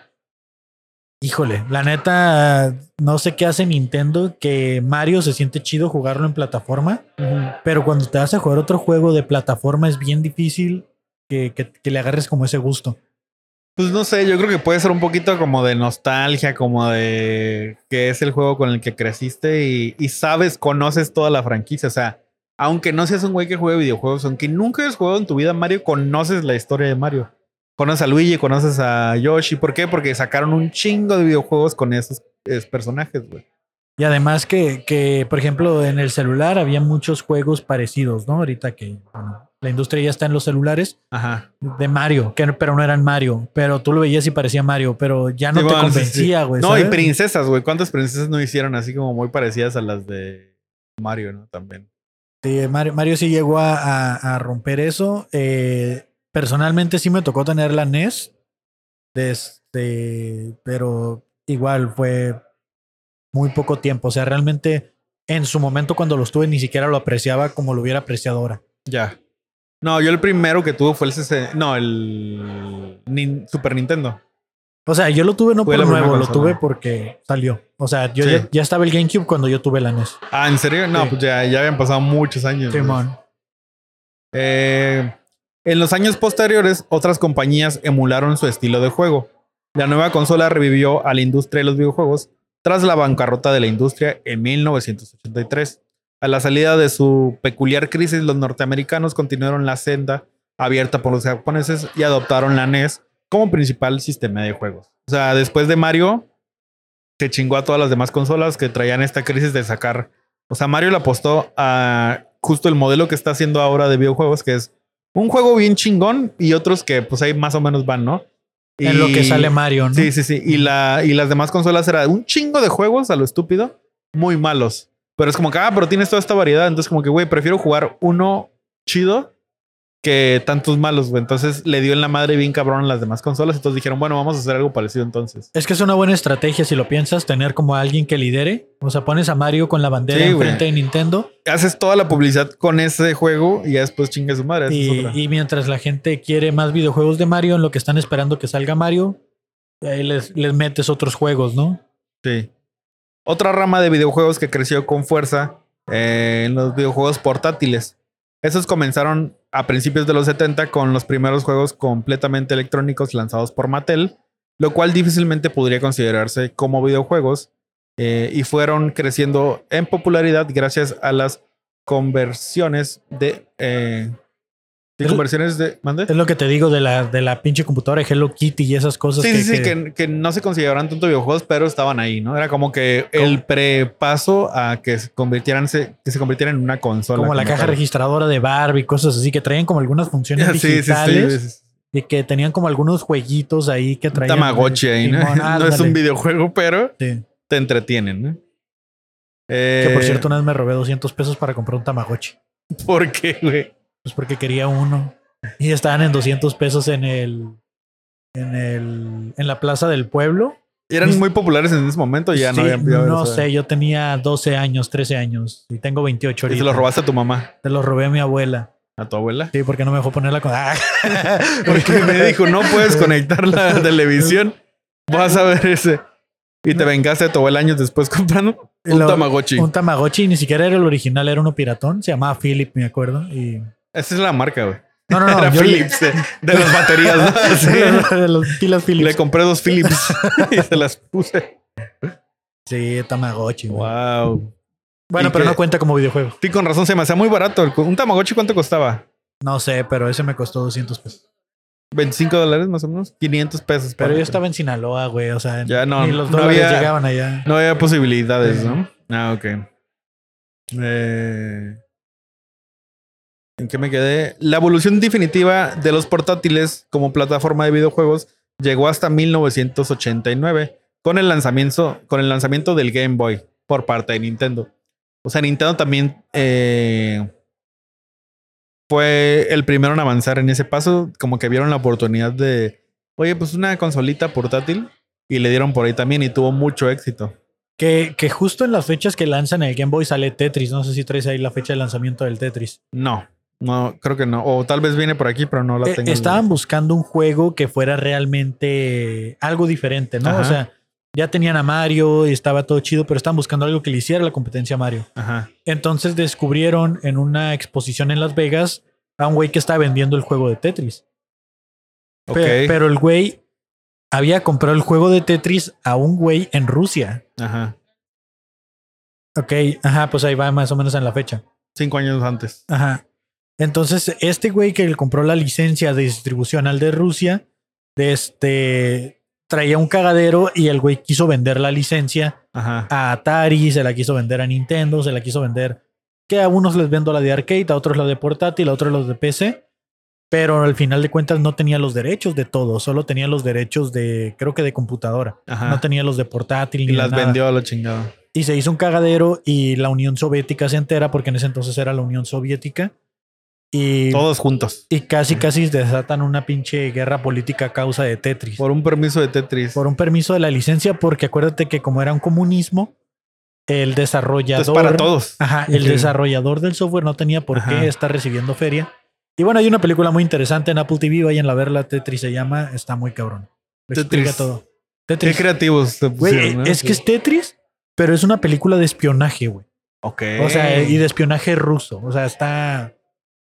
Híjole, la neta, no sé qué hace Nintendo, que Mario se siente chido jugarlo en plataforma, pero cuando te vas a jugar otro juego de plataforma es bien difícil que, que- que le agarres como ese gusto. Pues no sé, yo creo que puede ser un poquito como de nostalgia, como de que es el juego con el que creciste y, y sabes, conoces toda la franquicia. O sea, aunque no seas un güey que juegue videojuegos, aunque nunca hayas jugado en tu vida Mario, conoces la historia de Mario. Conoces a Luigi, conoces a Yoshi. ¿Por qué? Porque sacaron un chingo de videojuegos con esos personajes, güey. Y además que, que, por ejemplo, en el celular había muchos juegos parecidos, ¿no? Ahorita que bueno, la industria ya está en los celulares Ajá. de Mario, que, pero no eran Mario. Pero tú lo veías y parecía Mario, pero ya no Sí, te bueno, convencía, güey. No, y princesas, güey. ¿Cuántas princesas no hicieron así como muy parecidas a las de Mario, no? También. Sí, Mario, Mario sí llegó a, a- a romper eso. Eh, personalmente sí me tocó tener la NES. Desde, pero igual fue muy poco tiempo. O sea, realmente en su momento cuando los tuve ni siquiera lo apreciaba como lo hubiera apreciado ahora. Ya. No, yo el primero que tuve fue el CC. No, el Nin- Super Nintendo. O sea, yo lo tuve no Fue por nuevo, lo tuve porque salió. O sea, yo Sí. ya, ya estaba el GameCube cuando yo tuve la NES. Ah, ¿en serio? No, Sí. pues ya, ya habían pasado muchos años. Eh, en los años posteriores, otras compañías emularon su estilo de juego. La nueva consola revivió a la industria de los videojuegos tras la bancarrota de la industria en 1983. A la salida de su peculiar crisis, los norteamericanos continuaron la senda abierta por los japoneses y adoptaron la NES como principal sistema de juegos. O sea, después de Mario, se chingó a todas las demás consolas que traían esta crisis de sacar. O sea, Mario le apostó a justo el modelo que está haciendo ahora de videojuegos, que es un juego bien chingón y otros que pues ahí más o menos van, ¿no? En lo que Y- sale Mario, ¿no? Sí, sí, sí. Y, la, y las demás consolas era un chingo de juegos a lo estúpido, muy malos. Pero es como que, ah, pero tienes toda esta variedad. Entonces, como que, güey, prefiero jugar uno chido que tantos malos, güey. Entonces le dio en la madre bien cabrón a las demás consolas. Entonces dijeron, bueno, vamos a hacer algo parecido entonces. Es que es una buena estrategia si lo piensas, tener como a alguien que lidere. O sea, pones a Mario con la bandera Sí, enfrente de Nintendo Haces toda la publicidad con ese juego y ya después chingue su madre. y, y mientras la gente quiere más videojuegos de Mario, en lo que están esperando que salga Mario, ahí les, les metes otros juegos, ¿no? Sí. Otra rama de videojuegos que creció con fuerza eh, en los videojuegos portátiles. Esos comenzaron a principios de los 70 con los primeros juegos completamente electrónicos lanzados por Mattel, lo cual difícilmente podría considerarse como videojuegos, eh, y fueron creciendo en popularidad gracias a las conversiones de... Eh, sí, Es- conversiones de... ¿mande? Es lo que te digo de la, de la pinche computadora de Hello Kitty y esas cosas. Sí, que, sí, sí, que- que, que no se consideraban tanto videojuegos, pero estaban ahí, ¿no? Era como que el prepaso a que se convirtieran, se- que se convirtieran en una consola. como la caja tal. registradora de Barbie, cosas así, que traían como algunas funciones [laughs] Sí, sí, sí, digitales sí, y que tenían como algunos jueguitos ahí que Un traían. Tamagotchi ahí, ¿no? [laughs] No es un videojuego, pero te entretienen, ¿no? Que por Eh, cierto, una vez me robé 200 pesos para comprar un Tamagotchi. ¿Por qué, güey? Pues porque quería uno. Y estaban en 200 pesos en el. En el. En la plaza del pueblo. Eran Mis- muy populares en ese momento, ya no Sí, habían pillado no sé, yo tenía 12 años, 13 años. Y tengo 28 Y ahorita. se lo robaste a tu mamá, Te lo robé a mi abuela. a tu abuela. Sí, porque no me dejó ponerla con. [laughs] Ah. [laughs] Porque me dijo, no puedes conectar la [laughs] televisión. Vas a ver ese. Y te vengaste a tu abuela años después comprando un Lo- Tamagotchi. Un Tamagotchi, y ni siquiera era el original, era uno piratón. Se llamaba Philip, me acuerdo. Y. Esa es la marca, güey. No, no, no. Era yo- Philips de, de las baterías, ¿no? [laughs] Sí. [laughs] de los pilas Philips. Le compré dos Philips [laughs] y se las puse. Sí, Tamagotchi. güey. Wow. Bueno, ¿Y pero no cuenta como videojuego. Sí, con razón se me hacía muy barato. ¿Un Tamagotchi cuánto costaba? No sé, pero ese me costó 200 pesos. 25 dólares más o menos. 500 pesos. Pero yo estaba en Sinaloa, güey. O sea, Ya no, ni los no dólares había- llegaban allá. No había posibilidades. ¿no? Ah, ok. Eh, ¿En qué me quedé? La evolución definitiva de los portátiles como plataforma de videojuegos llegó hasta 1989 con el lanzamiento, con el lanzamiento del Game Boy por parte de Nintendo. O sea, Nintendo también eh, fue el primero en avanzar en ese paso, como que vieron la oportunidad de, oye, pues una consolita portátil y le dieron por ahí también y tuvo mucho éxito. Que, que justo en las fechas que lanzan el Game Boy sale Tetris. No sé si traes ahí la fecha de lanzamiento del Tetris. No, no, creo que no. O tal vez viene por aquí, pero no la Eh, tengo. estaban buscando un juego que fuera realmente algo diferente, ¿no? Ajá. O sea, ya tenían a Mario y estaba todo chido, pero estaban buscando algo que le hiciera la competencia a Mario. Ajá. Entonces descubrieron en una exposición en Las Vegas a un güey que estaba vendiendo el juego de Tetris. Ok. Pe- Pero el güey había comprado el juego de Tetris a un güey en Rusia. Ajá. Ok, ajá, pues ahí va más o menos en la fecha. Cinco años antes. Ajá. Entonces, este güey que le compró la licencia de distribución al de Rusia, de este traía un cagadero y el güey quiso vender la licencia Ajá. a Atari, se la quiso vender a Nintendo, se la quiso vender que a unos les vendo la de arcade, a otros la de portátil, a otros los de PC, pero al final de cuentas no tenía los derechos de todo, solo tenía los derechos de, creo que de computadora, Ajá. no tenía los de portátil y ni las nada. vendió a la chingada. Y se hizo un cagadero y la Unión Soviética se entera porque en ese entonces era la Unión Soviética y, Todos juntos. y casi casi desatan una pinche guerra política a causa de Tetris. Por un permiso de Tetris. por un permiso de la licencia, porque acuérdate que como era un comunismo, el desarrollador. Entonces, para todos. Ajá, el Sí. desarrollador del software no tenía por Ajá. qué estar recibiendo feria. Y bueno, hay una película muy interesante en Apple TV, vayan a verla, Tetris se llama, está muy cabrón. Lo explica Tetris. todo. Qué Tetris. creativos se Güey, pusieron, ¿no? es que es Tetris, pero es una película de espionaje, güey. Ok. O sea, y de espionaje ruso. O sea, está,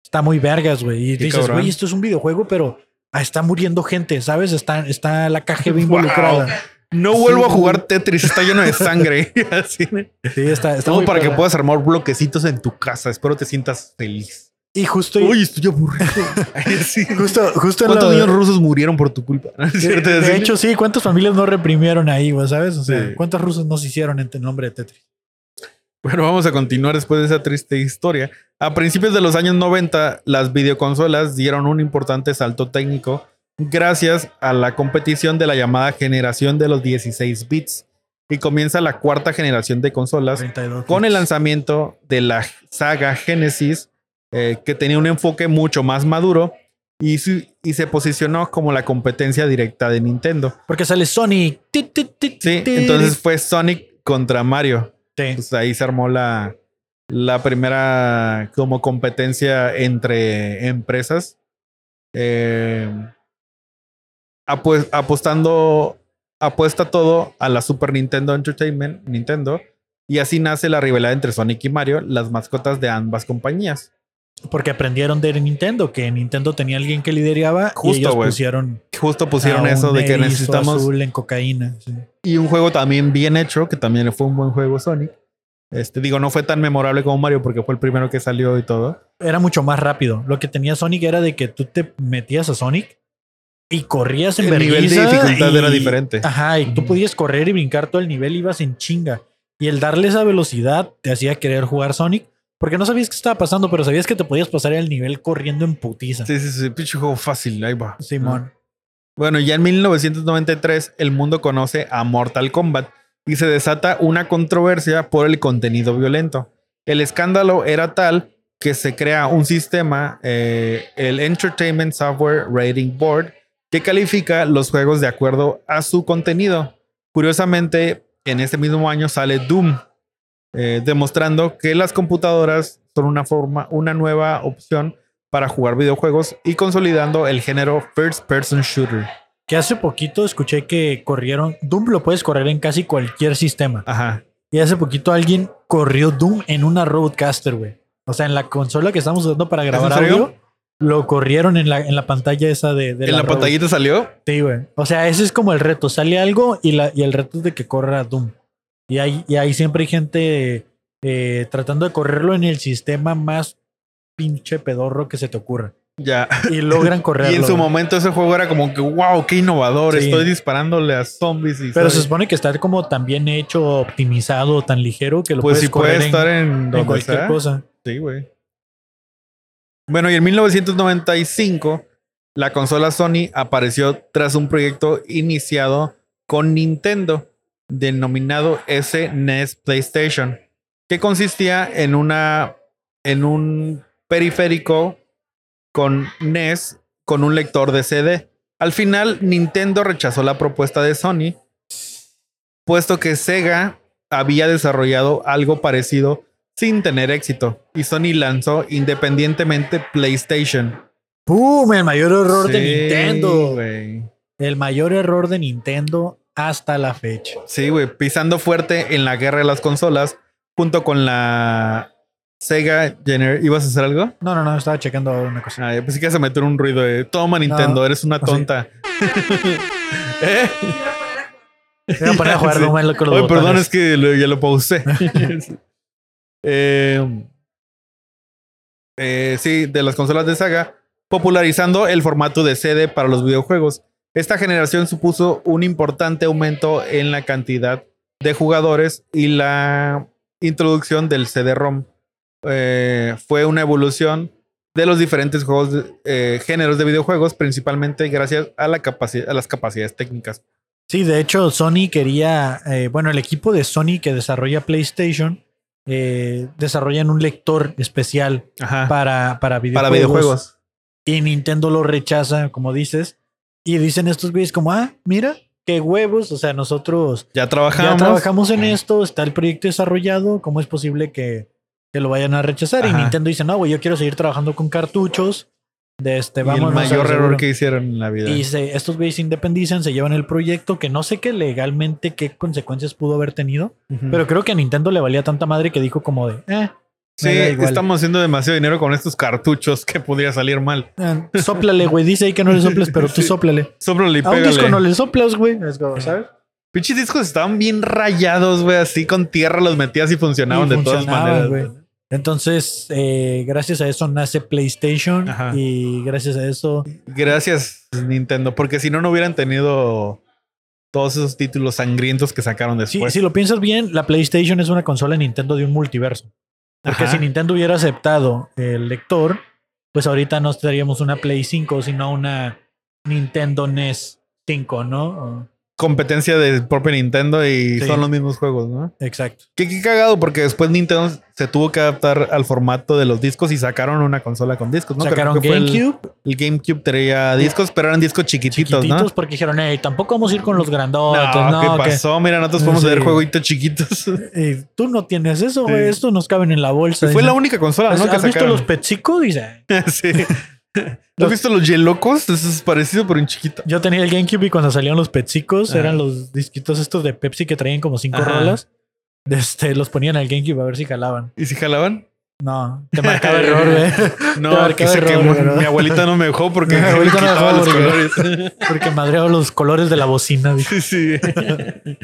está muy vergas, güey. Y Qué dices, cabrón. güey, esto es un videojuego, pero ah, está muriendo gente, ¿sabes? Está, está la KGB Wow. involucrada. No vuelvo Sí, a jugar Tetris, está lleno de sangre. [laughs] [laughs] Así. Sí, está, está Todo muy para que puedas armar bloquecitos en tu casa. Espero te sientas feliz. Y justo, Uy, estoy aburrido. [laughs] Sí. justo, justo ¿Cuántos niños rusos murieron por tu culpa? ¿No De, hecho, sí, ¿cuántas familias no reprimieron ahí, güey? ¿Sabes? O sea. ¿cuántos rusos nos hicieron en el nombre de Tetris? Bueno, vamos a continuar después de esa triste historia. A principios de los años 90, las videoconsolas dieron un importante salto técnico gracias a la competición de la llamada generación de los 16 bits. Y comienza la cuarta generación de consolas 32. con el lanzamiento de la saga Genesis, eh, que tenía un enfoque mucho más maduro y, su- y se posicionó como la competencia directa de Nintendo. Porque sale Sonic. Sí, entonces fue Sonic contra Mario. Pues ahí se armó la, la primera como competencia entre empresas. Eh, apostando, apuesta todo a la Super Nintendo Entertainment, Nintendo, y así nace la rivalidad entre Sonic y Mario, las mascotas de ambas compañías. Porque aprendieron de Nintendo, que Nintendo tenía alguien que lideraba Justo, y ellos pusieron, Justo pusieron eso de que necesitamos azul en cocaína. sí. y un juego también bien hecho, que también fue un buen juego Sonic. Este, digo, no fue tan memorable como Mario porque fue el primero que salió y todo. Era mucho más rápido. Lo que tenía Sonic era de que tú te metías a Sonic y corrías en El nivel de dificultad y- era diferente. Ajá, y tú podías correr y brincar todo el nivel, ibas en chinga. Y el darle esa velocidad te hacía querer jugar Sonic, porque no sabías qué estaba pasando, pero sabías que te podías pasar el nivel corriendo en putiza. Sí, sí, sí, pinche juego fácil, ahí va. Simón. Bueno, ya en 1993 el mundo conoce a Mortal Kombat y se desata una controversia por el contenido violento. El escándalo era tal que se crea un sistema, eh, el Entertainment Software Rating Board, que califica los juegos de acuerdo a su contenido. Curiosamente, en ese mismo año sale Doom, eh, demostrando que las computadoras son una forma, una nueva opción para jugar videojuegos y consolidando el género first person shooter. Que hace poquito escuché que corrieron. Doom lo puedes correr en casi cualquier sistema. Ajá. Y hace poquito alguien corrió Doom en una Roadcaster, güey. O sea, en la consola que estamos usando para grabar audio, lo corrieron en la, en la pantalla esa de, de ¿En la Road. pantallita salió? Sí, güey. O sea, ese es como el reto. Sale algo y, la, y el reto es de que corra Doom. Y ahí, y ahí siempre hay gente eh, tratando de correrlo en el sistema más pinche pedorro que se te ocurra. Ya. Y logran correrlo. [laughs] Y en su momento ese juego era como que, wow, qué innovador. Sí. Estoy disparándole a zombies y Pero se supone que está como tan bien hecho, optimizado, tan ligero que lo pues puedes puede correr en- estar en, en, donde cualquier sea. cosa. Sí, güey. Bueno, y en 1995 la consola Sony apareció tras un proyecto iniciado con Nintendo denominado SNES PlayStation, que consistía en una en un periférico con NES con un lector de CD. Al final Nintendo rechazó la propuesta de Sony, puesto que Sega había desarrollado algo parecido sin tener éxito y Sony lanzó independientemente PlayStation. ¡Pum! El mayor error de Nintendo. El mayor error de Nintendo hasta la fecha. Sí, güey, pisando fuerte en la guerra de las consolas junto con la Sega Gener ¿Ibas a hacer algo? No, no, no, estaba checando una cosa. Ah, yo pensé que a meter un ruido de toma Nintendo, eres una tonta. [laughs] [laughs] ¿Eh? Voy a poner a jugar [laughs] Sí. Que los Ay, perdón, es que lo- ya lo pausé. Eh, eh, sí, de las consolas de saga, popularizando el formato de CD para los videojuegos. Esta generación supuso un importante aumento en la cantidad de jugadores y la introducción del CD-ROM eh, fue una evolución de los diferentes juegos, de- eh, géneros de videojuegos, principalmente gracias a, la a las capacidades técnicas. Sí, de hecho, Sony quería, eh, bueno, el equipo de Sony que desarrolla PlayStation, eh, desarrollan un lector especial Ajá. para, para videojuegos. para videojuegos. Y Nintendo lo rechaza, como dices. Y dicen estos güeyes como, ah, mira, qué huevos. O sea, nosotros Ya trabajamos. ya trabajamos en esto, está el proyecto desarrollado. ¿Cómo es posible que, que lo vayan a rechazar? Y. Nintendo dice, no, güey, yo quiero seguir trabajando con cartuchos. De este, Y el vamos mayor error que hicieron en la vida. Y se, estos güeyes se independizan, se llevan el proyecto, que no sé qué legalmente qué consecuencias pudo haber tenido, pero creo que a Nintendo le valía tanta madre que dijo como de, eh, sí, estamos haciendo demasiado dinero con estos cartuchos que podría salir mal. [laughs] sóplale, güey, dice ahí que no le soples, pero tú Sí. sóplale. Sóbrale y A un disco no le soplas, güey. ¿sabes? Pinches discos estaban bien rayados, güey. Así con tierra los metías y funcionaban de todas maneras. güey. Entonces, eh, gracias a eso nace PlayStation Ajá. y gracias a eso Gracias, Nintendo. Porque si no, no hubieran tenido todos esos títulos sangrientos que sacaron Sí, después. si lo piensas bien, la PlayStation es una consola de Nintendo de un multiverso. Porque Ajá. si Nintendo hubiera aceptado el lector, pues ahorita no estaríamos una Play 5, sino una Nintendo NES 5, ¿no? O- Competencia de propio Nintendo y Sí. son los mismos juegos, ¿no? Exacto. Qué, qué cagado, porque después Nintendo se tuvo que adaptar al formato de los discos y sacaron una consola con discos, Sacaron que el- GameCube, El, GameCube traía discos, pero eran discos chiquititos, chiquititos, ¿no? porque dijeron, hey, tampoco vamos a ir con los grandotes, No, no, ¿qué que- pasó? Mira, nosotros podemos Sí. ver jueguitos chiquitos. [laughs] eh, tú no tienes eso, güey, Sí. estos nos caben en la bolsa. Fue la única consola, ¿Has, ¿no? Que has visto sacaron. los Petsico? Dice. [laughs] sí. ¿Has visto los Yelocos? Eso es parecido, pero en chiquito. Yo tenía el GameCube y cuando salían los Petsicos, Ajá. eran los disquitos estos de Pepsi que traían como cinco Ajá. rolas. Este, los ponían al GameCube a ver si jalaban. ¿Y si jalaban? No, te marcaba error, güey. [laughs] No, que se error. ¿verdad? Mi abuelita no me dejó porque [laughs] Mi abuelita no dejó los porque- colores. [laughs] Porque madreaba los colores de la bocina. dice. Sí, sí.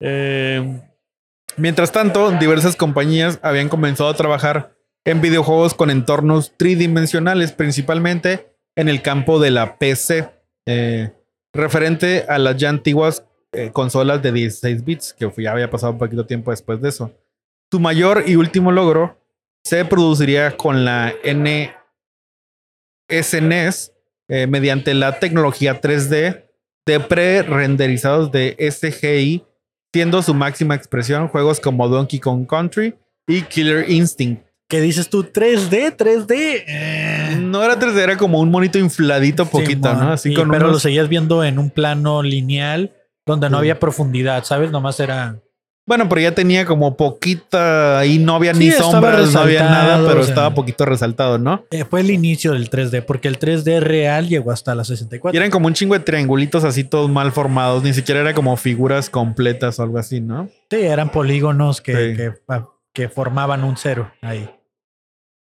Eh, mientras tanto, diversas compañías habían comenzado a trabajar en videojuegos con entornos tridimensionales, principalmente en el campo de la PC, eh, referente a las ya antiguas eh, consolas de 16 bits, que ya había pasado un poquito tiempo después de eso. Su mayor y último logro se produciría con la NSNES eh, mediante la tecnología 3D de pre-renderizados de SGI, siendo su máxima expresión juegos como Donkey Kong Country y Killer Instinct. ¿Qué dices tú? 3D, 3D. Eh, No era 3D, era como un monito infladito poquito. ¿no? Así Y- con pero lo unos- seguías viendo en un plano lineal donde no Sí. había profundidad, ¿sabes? Nomás era. Bueno, pero ya tenía como poquita y no había Sí, ni sombras, no había nada, pero o sea. estaba poquito resaltado, ¿no? eh, fue el inicio del 3D, porque el 3D real llegó hasta la 64. Y eran como un chingo de triangulitos así todos mal formados, ni siquiera era como figuras completas o algo así, ¿no? Sí, eran polígonos que, Sí. que, ah, que formaban un cero ahí.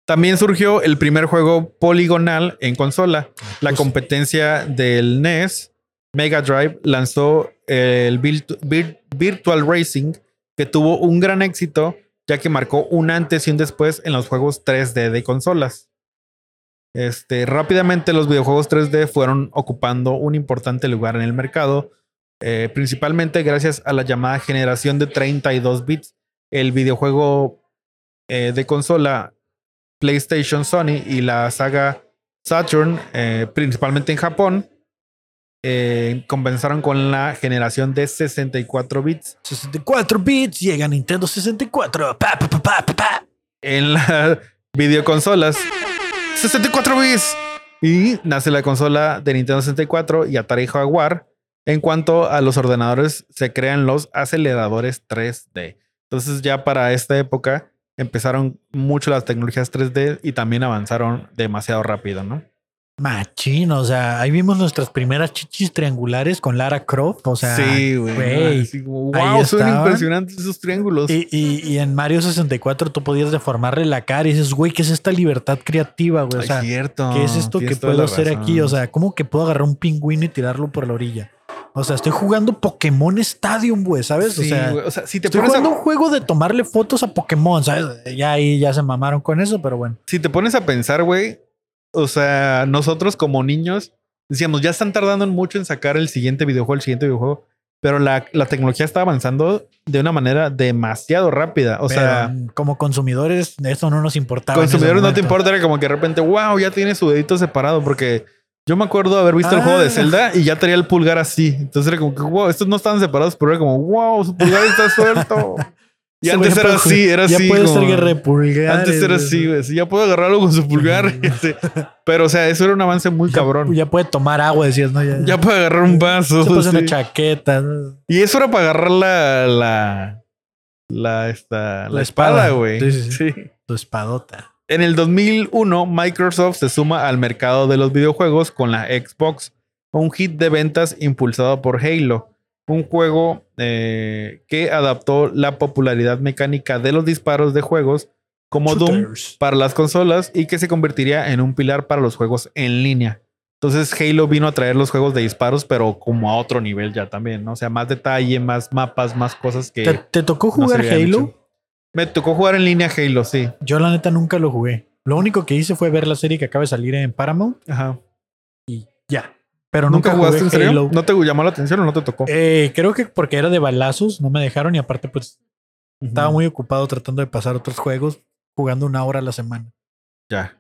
También surgió el primer juego poligonal en consola. La Pues- competencia del NES, Mega Drive, lanzó el Virt- Vir- Virtual Racing, que tuvo un gran éxito, ya que marcó un antes y un después en los juegos 3D de consolas. Este, rápidamente los videojuegos 3D fueron ocupando un importante lugar en el mercado, eh, principalmente gracias a la llamada generación de 32 bits. El videojuego eh, de consola PlayStation, Sony y la saga Saturn, eh, principalmente en Japón, eh, comenzaron con la generación de 64 bits. 64 bits, llega Nintendo 64. Pa, pa, pa, pa, pa, pa. En las videoconsolas, 64 bits. Y nace la consola de Nintendo 64 y Atari Jaguar. En cuanto a los ordenadores, se crean los aceleradores 3D. Entonces ya para esta época empezaron mucho las tecnologías 3D y también avanzaron demasiado rápido, ¿no? Machín, o sea, ahí vimos nuestras primeras chichis triangulares con Lara Croft. O sea, sí, güey. wow, son estaban. impresionantes esos triángulos. Y, y- y en Mario 64 tú podías deformarle la cara y dices, güey, ¿qué es esta libertad creativa, güey? O Ay, sea, cierto. ¿qué es esto que puedo hacer razón. aquí? O sea, ¿cómo que puedo agarrar un pingüino y tirarlo por la orilla? O sea, estoy jugando Pokémon Stadium, güey, ¿sabes? o sea, güey, o sea, si te estoy pones a- jugando un juego de tomarle fotos a Pokémon, ¿sabes? Ya ahí ya se mamaron con eso, pero bueno. si te pones a pensar, güey, o sea, nosotros como niños decíamos, ya están tardando mucho en sacar el siguiente videojuego, el siguiente videojuego, pero la, la tecnología está avanzando de una manera demasiado rápida. O Pero, sea, como consumidores, eso no nos importaba. consumidores no te importa, era como que de repente, wow, ya tiene su dedito separado, porque yo me acuerdo haber visto el juego de Ah. Zelda y ya tenía el pulgar así. Entonces era como que, wow, estos no estaban separados, pero era como, wow, su pulgar está [laughs] suelto. Y antes era ya puede- así, era ya así. puede como- ser guerra de pulgares. Antes era así, güey. Ya puedo agarrarlo con su pulgar. Este, Pero, o sea, eso era un avance muy Ya- cabrón. Ya puede tomar agua, decías, ¿no? Ya, Ya puede agarrar un vaso. Se puso sí. una chaqueta. ¿no? Y eso era para agarrar la. La. La, esta, la, La espada, güey. Sí, sí. sí. Tu espadota. En el 2001, Microsoft se suma al mercado de los videojuegos con la Xbox, un hit de ventas impulsado por Halo, un juego eh, que adaptó la popularidad mecánica de los disparos de juegos como Doom para las consolas y que se convertiría en un pilar para los juegos en línea. Entonces Halo vino a traer los juegos de disparos, pero como a otro nivel ya también, ¿no? O sea, más detalle, más mapas, más cosas que... ¿Te, te tocó no jugar habían Halo? Me tocó jugar en línea Halo, sí. Yo la neta nunca lo jugué. Lo único que hice fue ver la serie que acaba de salir en Paramount Ajá. y ya. Pero ¿Nunca, nunca, jugaste jugué en serio? Halo. ¿No te llamó la atención o no te tocó? Eh, creo que porque era de balazos, no me dejaron y aparte pues estaba muy ocupado tratando de pasar otros juegos, jugando una hora a la semana. Ya.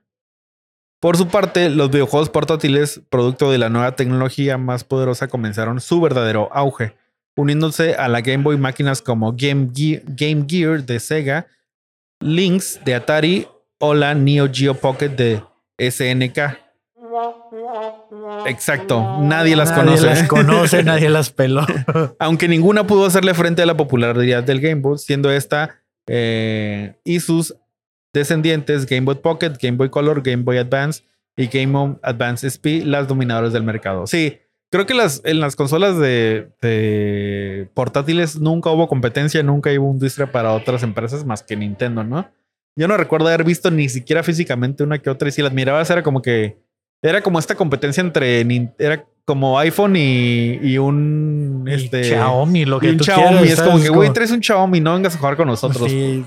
Por su parte, los videojuegos portátiles, producto de la nueva tecnología más poderosa, comenzaron su verdadero auge, uniéndose a la Game Boy máquinas como Game Gear, Game Gear de Sega, Lynx de Atari o la Neo Geo Pocket de SNK. Exacto, nadie las nadie conoce. las conoce, [laughs] nadie las peló. Aunque ninguna pudo hacerle frente a la popularidad del Game Boy, siendo esta eh, y sus descendientes Game Boy Pocket, Game Boy Color, Game Boy Advance y Game Boy Advance SP las dominadoras del mercado. Sí, creo que las, en las consolas de, de portátiles nunca hubo competencia, nunca hubo industria para otras empresas más que Nintendo, ¿no? Yo no recuerdo haber visto ni siquiera físicamente una que otra y si las mirabas era como que era como esta competencia entre era como iPhone y, y un Y este Xiaomi, lo y que un tú Xiaomi. es como que, güey, traes un Xiaomi, no vengas a jugar con nosotros. Sí,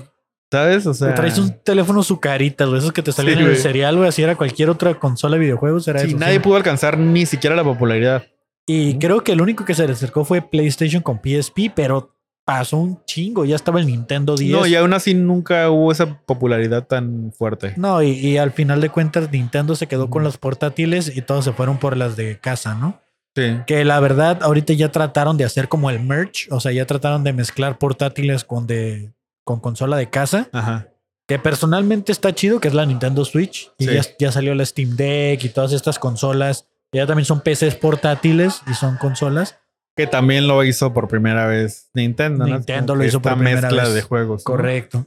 ¿Sabes? O sea, traes un teléfono sucaritas, güey, esos que te salían Sí, en el cereal, güey, así era cualquier otra consola de videojuegos, era sí, eso. nadie sí. pudo alcanzar ni siquiera la popularidad. Y creo que el único que se le acercó fue PlayStation con PSP, pero pasó un chingo, ya estaba el Nintendo 10. No, y aún así nunca hubo esa popularidad tan fuerte. No, y, y al final de cuentas Nintendo se quedó con las portátiles y todos se fueron por las de casa, ¿no? Sí. Que la verdad ahorita ya trataron de hacer como el merch, o sea, ya trataron de mezclar portátiles con de con consola de casa, Ajá. que personalmente está chido, que es la Nintendo Switch y Sí. ya, ya salió la Steam Deck y todas estas consolas, ya también son PCs portátiles y son consolas. Que también lo hizo por primera vez Nintendo. ¿no? Nintendo lo hizo por esta primera mezcla vez. de juegos. ¿no? Correcto.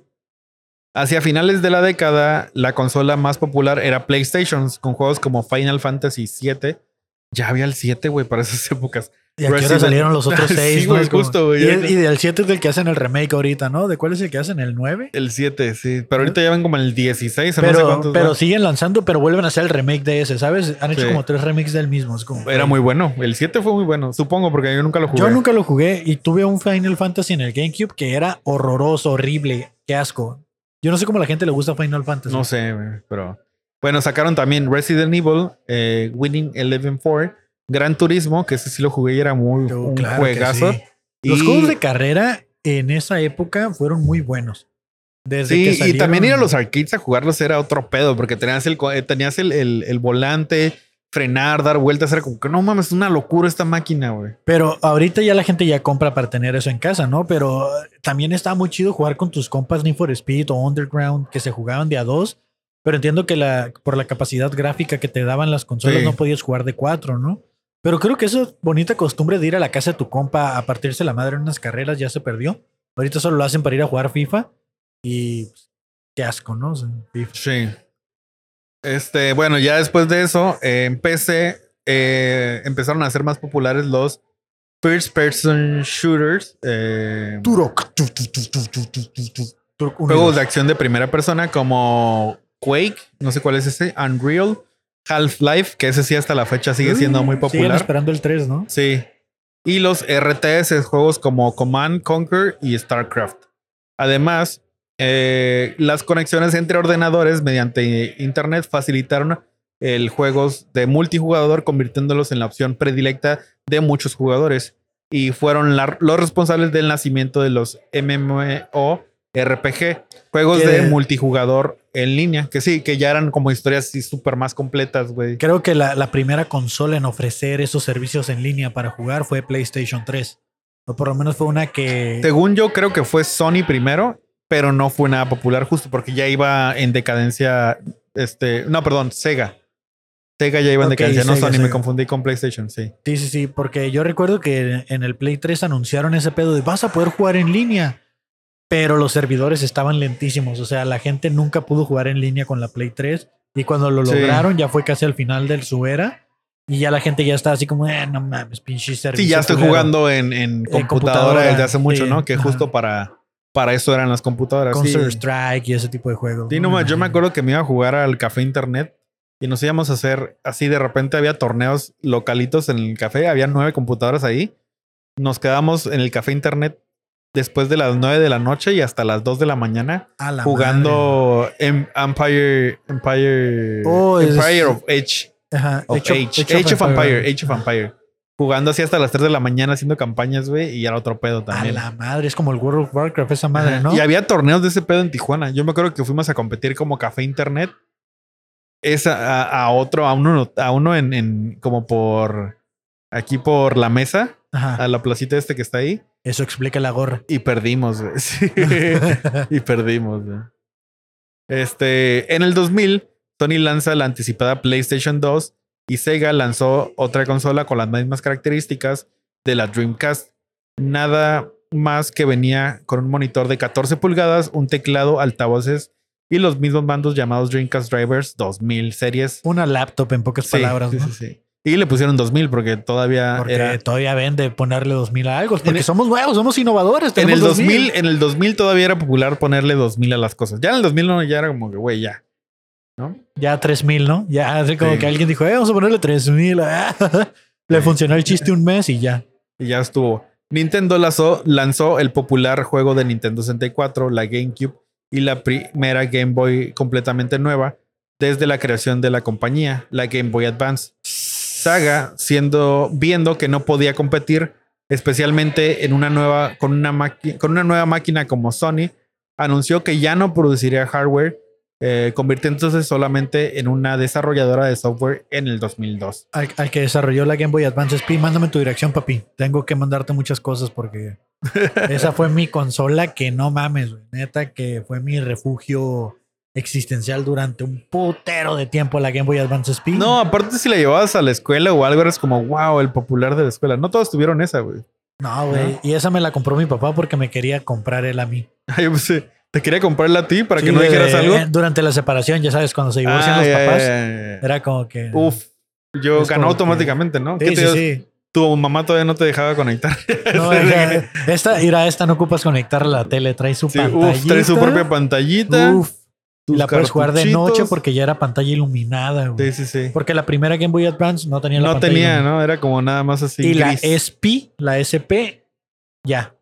Hacia finales de la década, la consola más popular era PlayStation, con juegos como Final Fantasy VII. Ya había el 7, güey, para esas [laughs] épocas. Y aquí ahora salieron los otros [laughs] Sí, seis, ¿no? justo, güey. Y, el- y del 7 es del que hacen el remake ahorita, ¿no? ¿De cuál es el que hacen? ¿El 9? El 7, sí. Pero ahorita ya ven como el 16 o no sé Pero, cuántos. pero van. siguen lanzando, pero vuelven a hacer el remake de ese, ¿sabes? Han hecho Sí. como tres remakes del mismo. Es como, Era muy bueno. El 7 fue muy bueno. Supongo, porque yo nunca lo jugué. Yo nunca lo jugué y tuve un Final Fantasy en el GameCube que era horroroso, horrible, qué asco. Yo no sé cómo a la gente le gusta Final Fantasy. No sé, pero. Bueno, sacaron también Resident Evil, eh, Winning Eleven 4, Gran Turismo, que ese sí lo jugué y era muy Yo, un claro que juegazo. sí. Los juegos de carrera en esa época fueron muy buenos. Desde Sí, que y también ir a los arcades a jugarlos era otro pedo, porque tenías el, eh, tenías el, el- el volante, frenar, dar vueltas, era como que no mames, es una locura esta máquina, güey. Pero ahorita ya la gente ya compra para tener eso en casa, ¿no? Pero también está muy chido jugar con tus compas Need for Speed o Underground que se jugaban de a dos. Pero entiendo que la, por la capacidad gráfica que te daban las consolas Sí. no podías jugar de cuatro, ¿no? Pero creo que esa bonita costumbre de ir a la casa de tu compa a partirse la madre en unas carreras ya se perdió. Ahorita solo lo hacen para ir a jugar FIFA y pues, qué asco, ¿no? O sea, FIFA. Sí. Este, bueno, ya después de eso, eh, en PC eh, empezaron a ser más populares los first person shooters. eh, Turok. Tu, tu, tu, tu, tu, tu, tu, tu. Turok juegos de acción de primera persona como Quake, no sé cuál es ese, Unreal, Half-Life, que ese sí hasta la fecha sigue siendo muy Siguen popular. esperando el 3, ¿no? Sí. Y los RTS, juegos como Command, Conquer y StarCraft. Además, eh, las conexiones entre ordenadores mediante Internet facilitaron el juegos de multijugador, convirtiéndolos en la opción predilecta de muchos jugadores. Y fueron la- los responsables del nacimiento de los MMORPG, juegos de multijugador en línea. Que sí, que ya eran como historias así súper más completas, güey. Creo que la, la primera consola en ofrecer esos servicios en línea para jugar fue PlayStation 3. O por lo menos fue una que... Según yo, creo que fue Sony primero, pero no fue nada popular justo porque ya iba en decadencia. Este, no, perdón, Sega. Sega ya iba en decadencia, no Sega, Sony, me confundí con PlayStation, sí. Sí, sí, sí, porque yo recuerdo que en el Play 3 anunciaron ese pedo de vas a poder jugar en línea, pero los servidores estaban lentísimos, o sea, la gente nunca pudo jugar en línea con la Play 3 y cuando lo Sí. lograron ya fue casi al final de su era y ya la gente ya está así como, eh, no mames, pinche servicio. Sí, ya estoy culero". jugando en, en computadora, computadora, desde hace mucho, sí, ¿no? Que ajá. justo para, para eso eran las computadoras. sí. Counter Strike y ese tipo de juegos. Sí, no, yo me acuerdo que me iba a jugar al café internet y nos íbamos a hacer así. De repente había torneos localitos en el café, había nueve computadoras ahí. Nos quedamos en el café internet después de las nueve de la noche y hasta las dos de la mañana A la jugando em- Empire, Empire, Oh, es- Empire of Age, Ajá, of Age Age, Age of Age of Empire. Age of Empire. Jugando así hasta las 3 de la mañana haciendo campañas, güey, y era otro pedo A también. la madre, es como el World of Warcraft, esa madre, ¿no? Y había torneos de ese pedo en Tijuana. Yo me acuerdo que fuimos a competir como café internet. Es a, a- a otro, a uno, a uno en, en- como por aquí por la mesa, Ajá. a la placita este que está ahí. Eso explica la gorra. Y perdimos, güey. [laughs] Sí. y perdimos, güey. Este, en el 2000, Sony lanza la anticipada PlayStation 2 y Sega lanzó otra consola con las mismas características de la Dreamcast. Nada más que venía con un monitor de 14 pulgadas, un teclado, altavoces y los mismos mandos llamados Dreamcast Drivers 2000 series. Una laptop, en pocas Sí, palabras, sí, ¿no? sí, sí. Y le pusieron 2000 porque todavía Porque era... todavía vende ponerle 2000 a algo. Porque el- somos nuevos, somos innovadores. En el tenemos 2000, en el 2000 todavía era popular ponerle 2000 a las cosas. Ya en el 2000 no, ya era como que, güey, ya. ¿No? Ya 3000, ¿no? Ya así como Sí. que alguien dijo, eh, vamos a ponerle 3000. [laughs] Le funcionó el chiste un mes y ya. Y ya estuvo. Nintendo lanzó, lanzó el popular juego de Nintendo 64, la GameCube, y la primera Game Boy completamente nueva desde la creación de la compañía, la Game Boy Advance. Saga, siendo, viendo que no podía competir, especialmente en una nueva, con, una con una nueva máquina como Sony, anunció que ya no produciría hardware, eh, convirtiéndose solamente en una desarrolladora de software en el 2002. Al, al que desarrolló la Game Boy Advance SP, mándame tu dirección, papi. Tengo que mandarte muchas cosas porque [laughs] esa fue mi consola que no mames. Neta, que fue mi refugio existencial durante un putero de tiempo la Game Boy Advance SP. No, aparte si la llevabas a la escuela o algo, eres como, wow, el popular de la escuela. No todos tuvieron esa, güey. No, güey. Y esa me la compró mi papá porque me quería comprar él a mí. [laughs] Ay, yo pensé, te quería comprarla a ti para que no dijeras algo. eh, Durante la separación, ya sabes, cuando se divorcian Ah, los papás, era como que. Uf, yo ganó automáticamente, ¿no? ¿Qué Sí, te sí, sí. Tu mamá todavía no te dejaba conectar. [laughs] No, esta, mira, esta no ocupas conectar la tele, trae su uf, trae su propia pantallita. Uf, la puedes jugar de noche porque ya era pantalla iluminada, güey. Sí, sí, sí. Porque la primera Game Boy Advance no tenía la No pantalla tenía, iluminada. ¿no? Era como nada más así. Y la. SP, la SP, ya.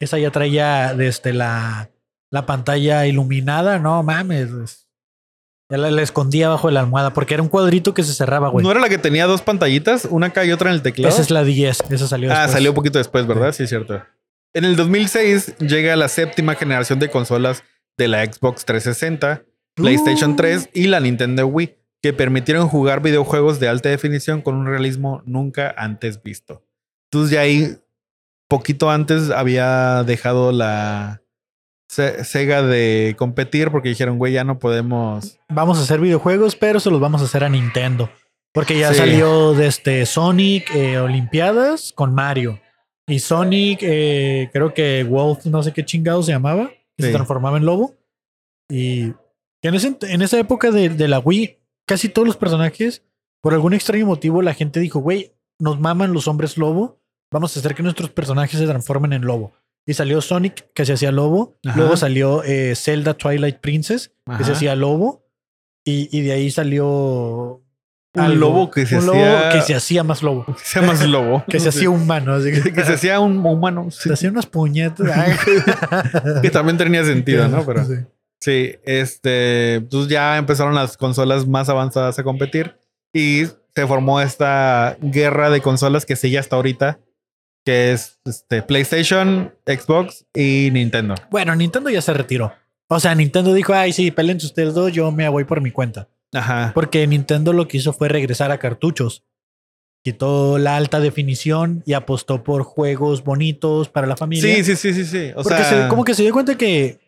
Esa ya traía desde la, la pantalla iluminada. No mames. Ya la, la escondía bajo la almohada porque era un cuadrito que se cerraba, güey. ¿No era la que tenía dos pantallitas? Una acá y otra en el teclado. Esa es la 10. Esa salió Ah, después. salió un poquito después, ¿verdad? Sí, es cierto. En el 2006 llega la séptima generación de consolas de la Xbox 360, PlayStation Uh. 3 y la Nintendo Wii, que permitieron jugar videojuegos de alta definición con un realismo nunca antes visto. Entonces ya ahí, poquito antes, había dejado la Se- Sega de competir porque dijeron, güey, ya no podemos... Vamos a hacer videojuegos, pero se los vamos a hacer a Nintendo. Porque ya Sí. salió desde Sonic eh, Olimpiadas con Mario. Y Sonic, eh, creo que Wolf, no sé qué chingado se llamaba, que se transformaba en lobo. Y en, ese- en esa época de, de la Wii, casi todos los personajes, por algún extraño motivo, la gente dijo, güey, nos maman los hombres lobo, vamos a hacer que nuestros personajes se transformen en lobo. Y salió Sonic, que se hacía lobo. Ajá. Luego salió eh, Zelda Twilight Princess, que se hacía lobo. Y, y de ahí salió. Un lobo que se un lobo hacía- que se hacía más lobo. Que se llama lobo. [laughs] Que se hacía humano. así que, [laughs] Que se hacía un humano. sí. se hacía unas puñetas. [laughs] que también tenía sentido, ¿no? Pero... Sí. Sí, este, pues ya empezaron las consolas más avanzadas a competir y se formó esta guerra de consolas que sigue hasta ahorita, que es este, PlayStation, Xbox y Nintendo. Bueno, Nintendo ya se retiró. O sea, Nintendo dijo, ay, sí, peleen ustedes dos, yo me voy por mi cuenta. Ajá. Porque Nintendo lo que hizo fue regresar a cartuchos. Quitó la alta definición y apostó por juegos bonitos para la familia. Sí, sí, sí, sí, sí. O Porque sea, se- como que se dio cuenta que,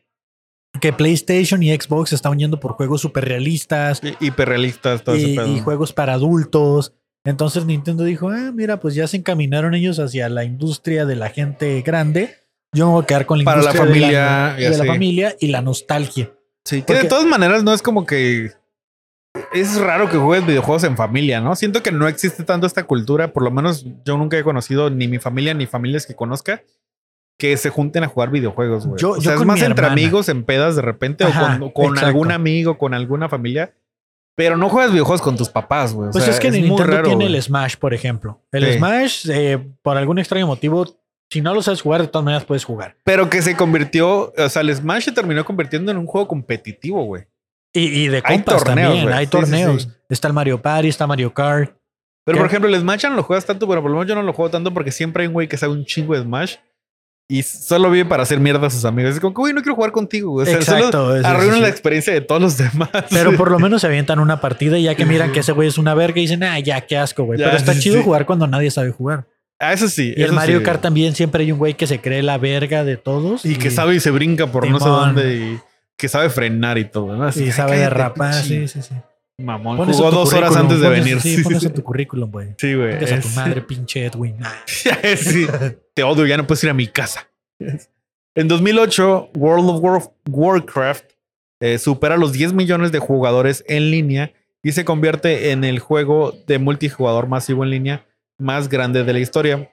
que PlayStation y Xbox estaban yendo por juegos súper realistas hi- hiperrealistas, todo ese y, pedo. y juegos para adultos. Entonces Nintendo dijo, ah, mira, pues ya se encaminaron ellos hacia la industria de la gente grande. Yo me voy a quedar con la Para la industria de la familia y la nostalgia. Sí, que porque- de todas maneras no es como que es raro que juegues videojuegos en familia, ¿no? Siento que no existe tanto esta cultura, por lo menos yo nunca he conocido ni mi familia ni familias que conozca que se junten a jugar videojuegos, güey. Yo- o yo sea, es más entre hermana. amigos en pedas de repente Ajá, o con, algún amigo, con alguna familia, pero no juegas videojuegos con tus papás, güey. Pues sea, es que muy Nintendo raro, tiene el Smash, por ejemplo. El Sí. Smash, eh, por algún extraño motivo, si no lo sabes jugar, de todas maneras puedes jugar. Pero que se convirtió, o sea, el Smash se terminó convirtiendo en un juego competitivo, güey. Y, y de Hay compas torneos, también, güey. hay Sí, sí, torneos. sí. Está el Mario Party, está Mario Kart. Pero ¿Qué? por ejemplo, el Smash no lo juegas tanto, pero por lo menos yo no lo juego tanto porque siempre hay un güey que sabe un chingo de Smash y solo vive para hacer mierda a sus amigos. Es como que, güey, no quiero jugar contigo. O sea, Exacto, sí, sí, arruinan sí. la experiencia de todos los demás. Pero por lo [laughs] menos se avientan una partida y ya que miran que ese güey es una verga y dicen, ah, ya, qué asco, güey. Pero está sí, chido sí. jugar cuando nadie sabe jugar. Ah, eso sí. Y el Mario sí. Kart también siempre hay un güey que se cree la verga de todos. Y que sabe y se brinca por no sé dónde y que sabe frenar y todo. ¿no? Así Y sabe derrapar. Sí, sí, sí. Mamón. Pon Jugó dos horas antes de venir. Sí, Sí, pon eso sí. tu currículum, güey. Sí, güey. Chingas a tu Es- madre, pinche Edwin. [laughs] Sí. Te odio, ya no puedes ir a mi casa. En 2008, World of War- Warcraft eh, supera los 10 millones de jugadores en línea y se convierte en el juego de multijugador masivo en línea más grande de la historia.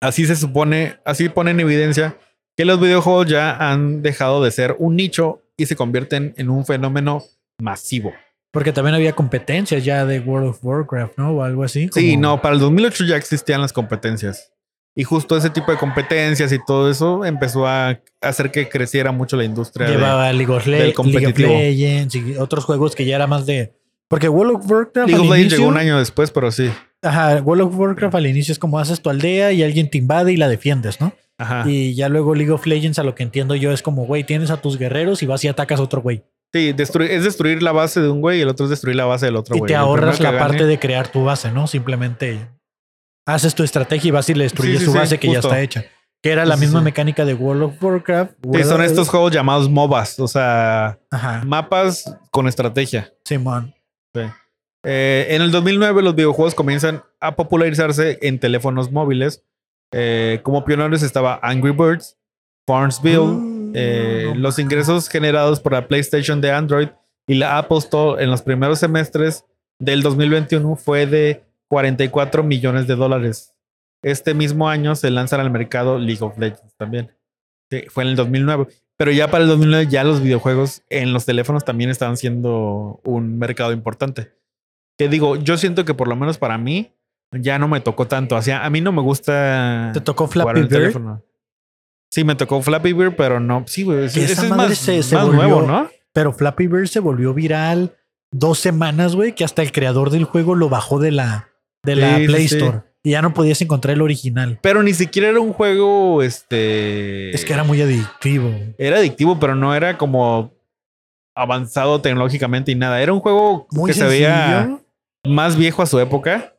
Así se supone, así pone en evidencia que los videojuegos ya han dejado de ser un nicho y se convierten en un fenómeno masivo. Porque también había competencias ya de World of Warcraft, ¿no? O algo así. Sí, como- no, para el 2008 ya existían las competencias. Y justo ese tipo de competencias y todo eso empezó a hacer que creciera mucho la industria. de- Llevaba League of, Le- del League of competitivo. Legends y otros juegos que ya era más de. Porque World of Warcraft. League of Legends inicio- llegó un año después, pero sí. Ajá, World of Warcraft al inicio es como haces tu aldea y alguien te invade y la defiendes, ¿no? Ajá. Y ya luego League of Legends, a lo que entiendo yo, es como, güey, tienes a tus guerreros y vas y atacas a otro güey. Sí, destruir, es destruir la base de un güey y el otro es destruir la base del otro Y güey. te El ahorras la parte de crear tu base, ¿no? Simplemente haces tu estrategia y vas y le destruyes Sí, sí, su sí, base que justo. ya está hecha. Que era la Sí, sí, misma sí. mecánica de World of Warcraft. Sí, son of- estos juegos llamados MOBAs, o sea, Ajá, mapas con estrategia. Simón. Eh, en el 2009 los videojuegos comienzan a popularizarse en teléfonos móviles. Eh, como pioneros estaba Angry Birds, Farmsville, eh, no los ingresos generados por la PlayStation de Android y la Apple Store en los primeros semestres del 2021 fue de 44 millones de dólares. Este mismo año se lanzan al mercado League of Legends también. Sí, fue en el 2009. Pero ya para el 2009 ya los videojuegos en los teléfonos también estaban siendo un mercado importante. Que digo, yo siento que por lo menos para mí ya no me tocó tanto. Sea, a mí no me gusta ¿Te tocó Flappy Bird? teléfono. Sí, me tocó Flappy Bird, pero no. Sí, güey. Esa es madre más, se- se más volvió- nuevo, ¿no? Pero Flappy Bird se volvió viral dos semanas, güey, que hasta el creador del juego lo bajó de la, de la Sí, Play sí. Store. Y ya no podías encontrar el original. Pero ni siquiera era un juego, este... Es que era muy adictivo. Era adictivo, pero no era como avanzado tecnológicamente y nada. Era un juego Muy que se veía más viejo a su época.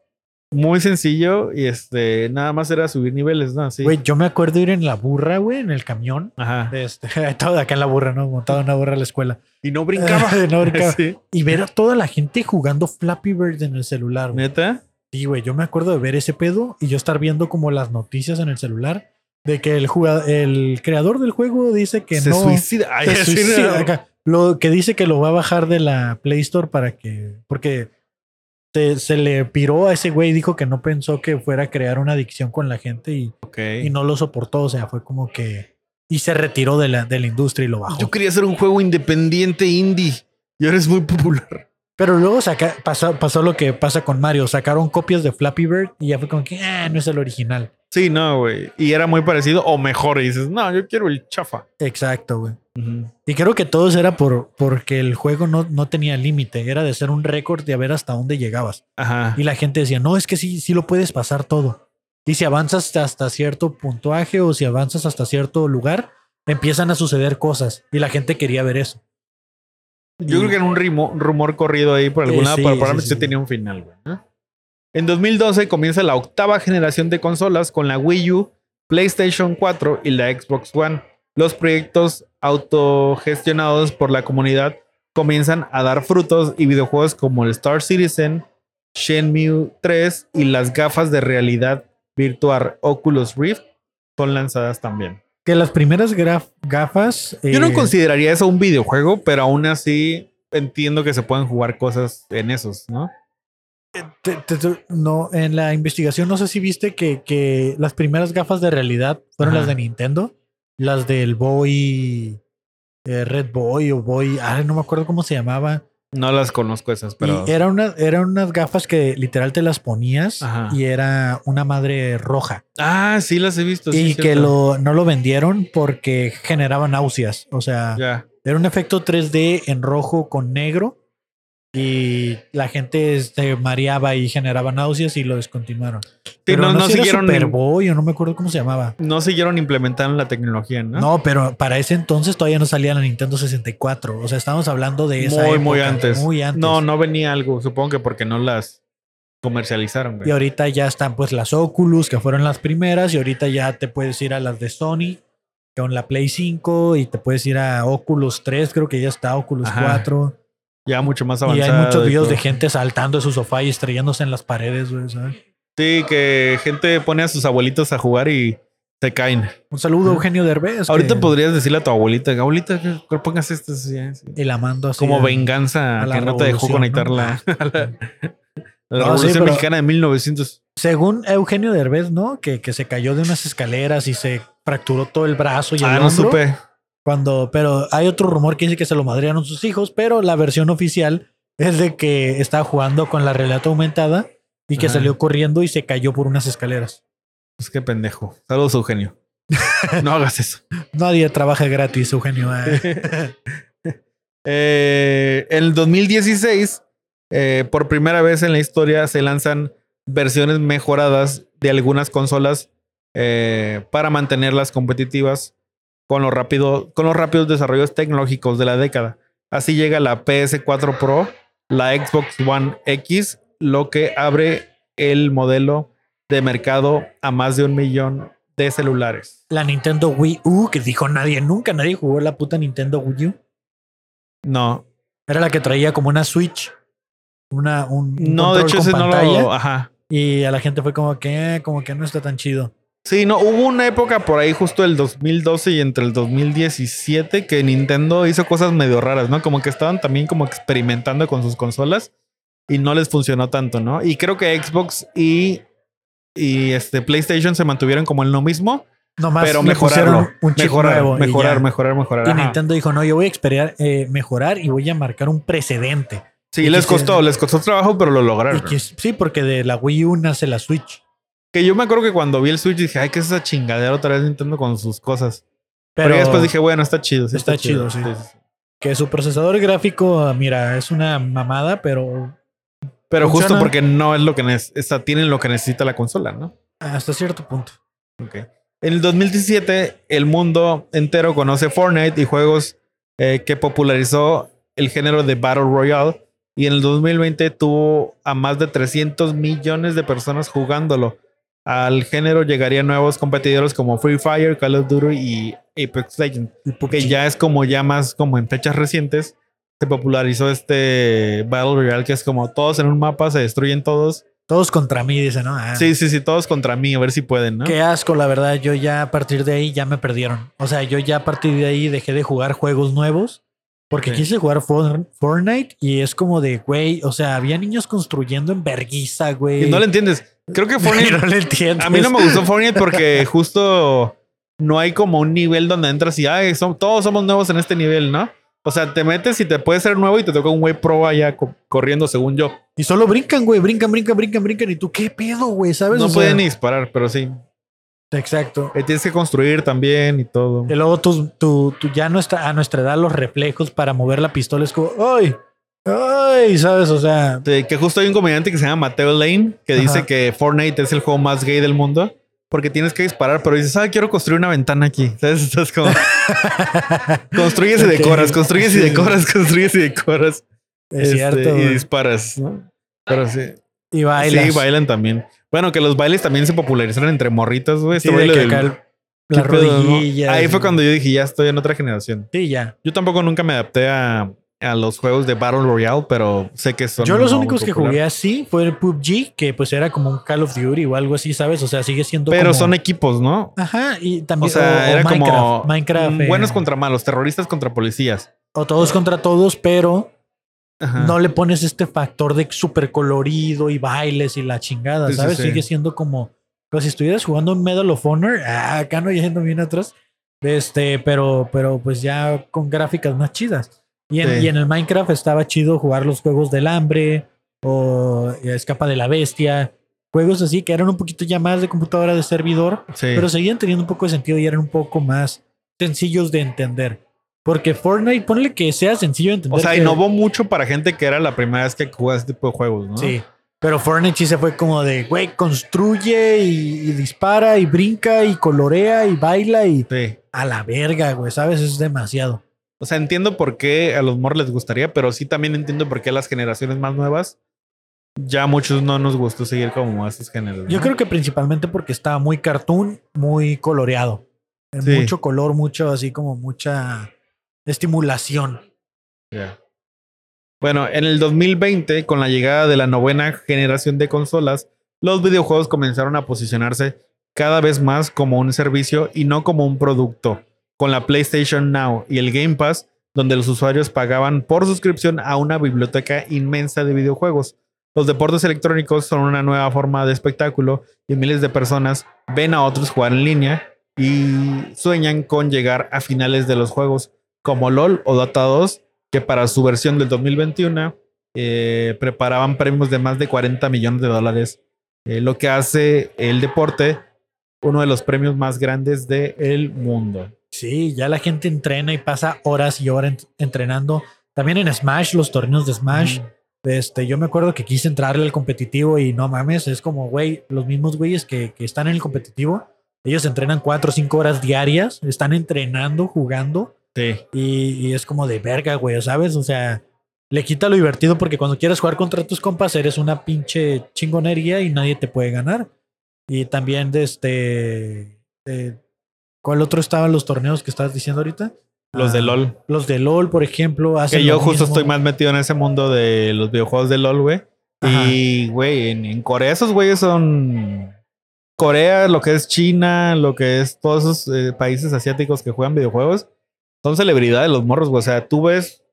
Muy sencillo y este, nada más era subir niveles, ¿no? Sí. Güey, yo me acuerdo ir en la burra, güey, en el camión. Ajá. Este, [laughs] todo acá en la burra, ¿no? Montado en una burra a la escuela. Y no brincaba. [laughs] No brincaba. Sí. Y ver a toda la gente jugando Flappy Bird en el celular, güey. ¿Neta? Sí, güey, yo me acuerdo de ver ese pedo y yo estar viendo como las noticias en el celular de que el jugador, el creador del juego dice que se no suicida. Ay, se suicida. Acá, lo que dice que lo va a bajar de la Play Store para que porque se le piró a ese güey dijo que no pensó que fuera a crear una adicción con la gente y, y no lo soportó, o sea, fue como que y se retiró de la, de la industria y lo bajó. Yo quería hacer un juego independiente indie. Y ahora es muy popular. Pero luego saca, pasó, pasó lo que pasa con Mario. Sacaron copias de Flappy Bird y ya fue como que ah, no es el original. Sí, no, güey. Y era muy parecido o mejor. Y dices, no, yo quiero el chafa. Exacto, güey. Y creo que todo eso era por, porque el juego no, no tenía límite. Era de ser un récord de a ver hasta dónde llegabas. Ajá. Y la gente decía, no, es que sí, sí lo puedes pasar todo. Y si avanzas hasta cierto puntuaje o si avanzas hasta cierto lugar, empiezan a suceder cosas. Y la gente quería ver eso. Yo creo que era un rimo- rumor corrido ahí por algún Eh, lado, sí, pero sí, probablemente sí. sí tenía un final, güey. ¿no? En 2012 comienza la octava generación de consolas con la Wii U, PlayStation 4 y la Xbox One. Los proyectos autogestionados por la comunidad comienzan a dar frutos y videojuegos como el Star Citizen, Shenmue 3 y las gafas de realidad virtual Oculus Rift son lanzadas también. Que las primeras gafas. Yo no eh, consideraría eso un videojuego, pero aún así entiendo que se pueden jugar cosas en esos, ¿no? Te- te- te- no, en la investigación no sé si viste que, que las primeras gafas de realidad fueron Ajá. las de Nintendo. Las del Boy. eh, Red Boy o Boy. Ah, no me acuerdo cómo se llamaba. No las conozco esas, pero. Y era una, eran unas gafas que literal te las ponías Ajá. y era una madre roja. Ah, sí las he visto. sí, y que lo, no lo vendieron porque generaba náuseas. O sea, era un efecto 3D en rojo con negro. Y la gente se mareaba y generaba náuseas y lo descontinuaron. Sí, Pero no, no, no era siguieron. Superboy o no me acuerdo cómo se llamaba. No siguieron implementando la tecnología, ¿no? No, pero para ese entonces todavía no salía la Nintendo 64. O sea, estábamos hablando de esa muy, muy época, antes. Muy antes. No, no venía algo. Supongo que porque no las comercializaron, güey. Y ahorita ya están pues las Oculus, que fueron las primeras, y ahorita ya te puedes ir a las de Sony con la Play 5 y te puedes ir a Oculus 3, creo que ya está Oculus Ajá. 4. Ya mucho más Y avanzado. hay muchos videos de gente saltando de su sofá y estrellándose en las paredes, güey, ¿sabes? Sí, que gente pone a sus abuelitos a jugar y se caen. Un saludo Eugenio Derbez. Ahorita que- podrías decirle a tu abuelita, abuelita, que pongas esto así". Y la mando así. como a- venganza a la que no te dejó revolución, conectar ¿no? la, a [laughs] la, a la No, sí, Revolución pero- Mexicana de 1900. Según Eugenio Derbez, ¿no? Que, que se cayó de unas escaleras y se fracturó todo el brazo y el Ah, no hombro. supe. Cuando, pero hay otro rumor que dice que se lo madrearon sus hijos, pero la versión oficial es de que estaba jugando con la realidad aumentada y que Ajá. salió corriendo y se cayó por unas escaleras. Pues qué pendejo. Saludos, Eugenio. [laughs] no hagas eso. Nadie trabaja gratis, Eugenio. eh. [laughs] Eh, en el 2016, eh, por primera vez en la historia, se lanzan versiones mejoradas de algunas consolas eh, para mantenerlas competitivas con, lo rápido, con los rápidos desarrollos tecnológicos de la década. Así llega la PS4 Pro, la Xbox One X, lo que abre el modelo de mercado a más de un millón de celulares. La Nintendo Wii U, que dijo nadie, nunca nadie jugó la puta Nintendo Wii U. No, Era la que traía como una Switch. Una, un, un no, de hecho con ese no pantalla, lo... Ajá. Y a la gente fue como que, eh, como que no está tan chido. Sí, no, hubo una época por ahí justo el 2012 y entre el 2017 que Nintendo hizo cosas medio raras, ¿no? Como que estaban también como experimentando con sus consolas y no les funcionó tanto, ¿no? Y creo que Xbox y, y este PlayStation se mantuvieron como en lo mismo, Nomás pero mejorarlo, un chip mejorar, nuevo mejorar, mejorar, mejorar, Y Ajá. Nintendo dijo, no, yo voy a esperar, eh, mejorar y voy a marcar un precedente. Sí, y les costó, les costó trabajo, pero lo lograron. Que- sí, porque de la Wii U nace la Switch. Que yo me acuerdo que cuando vi el Switch dije, ay, ¿qué es esa chingadera otra vez Nintendo con sus cosas? Pero, Pero, después dije, bueno, está chido. sí Está chido, sí. sí. que su procesador gráfico, mira, es una mamada, pero Pero justo porque no es lo que necesita, tienen lo que necesita la consola, ¿no? hasta cierto punto. Ok. En el 2017, el mundo entero conoce Fortnite y juegos eh, que popularizó el género de Battle Royale. Y en el 2020 tuvo a más de 300 millones de personas jugándolo. Al género llegarían nuevos competidores como Free Fire, Call of Duty y Apex Legends. Que ya es como ya más como en fechas recientes se popularizó este Battle Royale que es como todos en un mapa se destruyen todos. Todos contra mí, dice, ¿no? Ah, Sí, sí, sí, todos contra mí, a ver si pueden, ¿no? Qué asco, la verdad. Yo ya a partir de ahí ya me perdieron. O sea, yo ya a partir de ahí dejé de jugar juegos nuevos. Porque Sí. quise jugar For- Fortnite y es como de, güey, o sea, había niños construyendo en verguiza, güey. Y no le entiendes. Creo que Fortnite. [laughs] no le entiendo. a mí no me gustó Fortnite porque justo no hay como un nivel donde entras y ay, son, todos somos nuevos en este nivel, ¿no? O sea, te metes y te puede ser nuevo y te toca un güey pro allá co- corriendo, según yo. Y solo brincan, güey, brincan, brincan, brincan, brincan. Y tú, ¿qué pedo, güey? ¿Sabes? No O sea, pueden ni disparar, pero sí. Exacto. Eh, tienes que construir también y todo. Y luego tú, tú, tú ya no está a nuestra edad los reflejos para mover la pistola es como, ¡ay! ¡Ay! ¿Sabes? O sea, Sí, que justo hay un comediante que se llama Mateo Lane que dice que Fortnite es el juego más gay del mundo porque tienes que disparar, pero dices, ah, quiero construir una ventana aquí. ¿Sabes? Estás como, [laughs] construyes y decoras, construyes y decoras, construyes y decoras. es Este, cierto. Y disparas, ¿no? Pero sí. Y bailas. Sí, bailan también. Bueno, que los bailes también se popularizaron entre morritas, güey. Sí, Este de baile que del- acá el- ¿qué las rodillas. Ahí fue cuando yo dije, ya estoy en otra generación. Sí, ya. Yo tampoco nunca me adapté a, a los juegos de Battle Royale, pero sé que son. Yo los únicos que jugué así fue el PUBG, que pues era como un Call of Duty o algo así, ¿sabes? O sea, sigue siendo Pero como- son equipos, ¿no? Ajá, y también... O sea, era Minecraft, como Minecraft. mm, eh, buenos contra malos, terroristas contra policías. O todos contra todos, pero Ajá. no le pones este factor de súper colorido y bailes y la chingada, Sí, sí, ¿sabes? sí. Sigue siendo como... Pues si estuvieras jugando un Medal of Honor, ah, acá no yendo bien atrás, este, pero, pero pues ya con gráficas más chidas. Y en, Sí. y en el Minecraft estaba chido jugar los juegos del hambre o Escapa de la Bestia, juegos así que eran un poquito ya más de computadora de servidor, Sí. pero seguían teniendo un poco de sentido y eran un poco más sencillos de entender. Porque Fortnite, ponle que sea sencillo de entender. o sea, innovó mucho para gente que era la primera vez que jugaba este tipo de juegos, ¿no? Sí. Pero Fortnite sí se fue como de, güey, construye y, y dispara y brinca y colorea y baila y Sí. a la verga, güey, ¿sabes? Es demasiado. O sea, entiendo por qué a los morros les gustaría, pero sí también entiendo por qué a las generaciones más nuevas ya a muchos no nos gustó seguir como a esos géneros. Yo creo que principalmente porque estaba muy cartoon, muy coloreado. Sí. Mucho color, mucho así como mucha estimulación. Ya. Bueno, en el 2020, con la llegada de la novena generación de consolas, los videojuegos comenzaron a posicionarse cada vez más como un servicio y no como un producto, con la PlayStation Now y el Game Pass, donde los usuarios pagaban por suscripción a una biblioteca inmensa de videojuegos. Los deportes electrónicos son una nueva forma de espectáculo y miles de personas ven a otros jugar en línea y sueñan con llegar a finales de los juegos como LOL o Dota 2, que para su versión del 2021 eh, preparaban premios de más de 40 millones de dólares, eh, lo que hace el deporte uno de los premios más grandes del mundo. Sí, ya la gente entrena y pasa horas y horas ent- entrenando. También en Smash, los torneos de Smash. Este, yo me acuerdo que quise entrarle al competitivo y no mames, es como, güey, los mismos güeyes que, que están en el competitivo, ellos entrenan cuatro o cinco horas diarias, están entrenando, jugando Sí. y, y es como de verga, güey, ¿sabes? O sea, le quita lo divertido porque cuando quieres jugar contra tus compas eres una pinche chingonería y nadie te puede ganar. Y también de este... de- ¿Cuál otro estaban los torneos que estabas diciendo ahorita? Los de Ah, LOL. Los de LOL, por ejemplo. hacen Que yo justo mismo. estoy más metido en ese mundo de los videojuegos de LOL, güey. Y, güey, en, en Corea esos güeyes son... Corea, lo que es China, lo que es todos esos eh, países asiáticos que juegan videojuegos, son celebridades los morros, güey. O sea, tú ves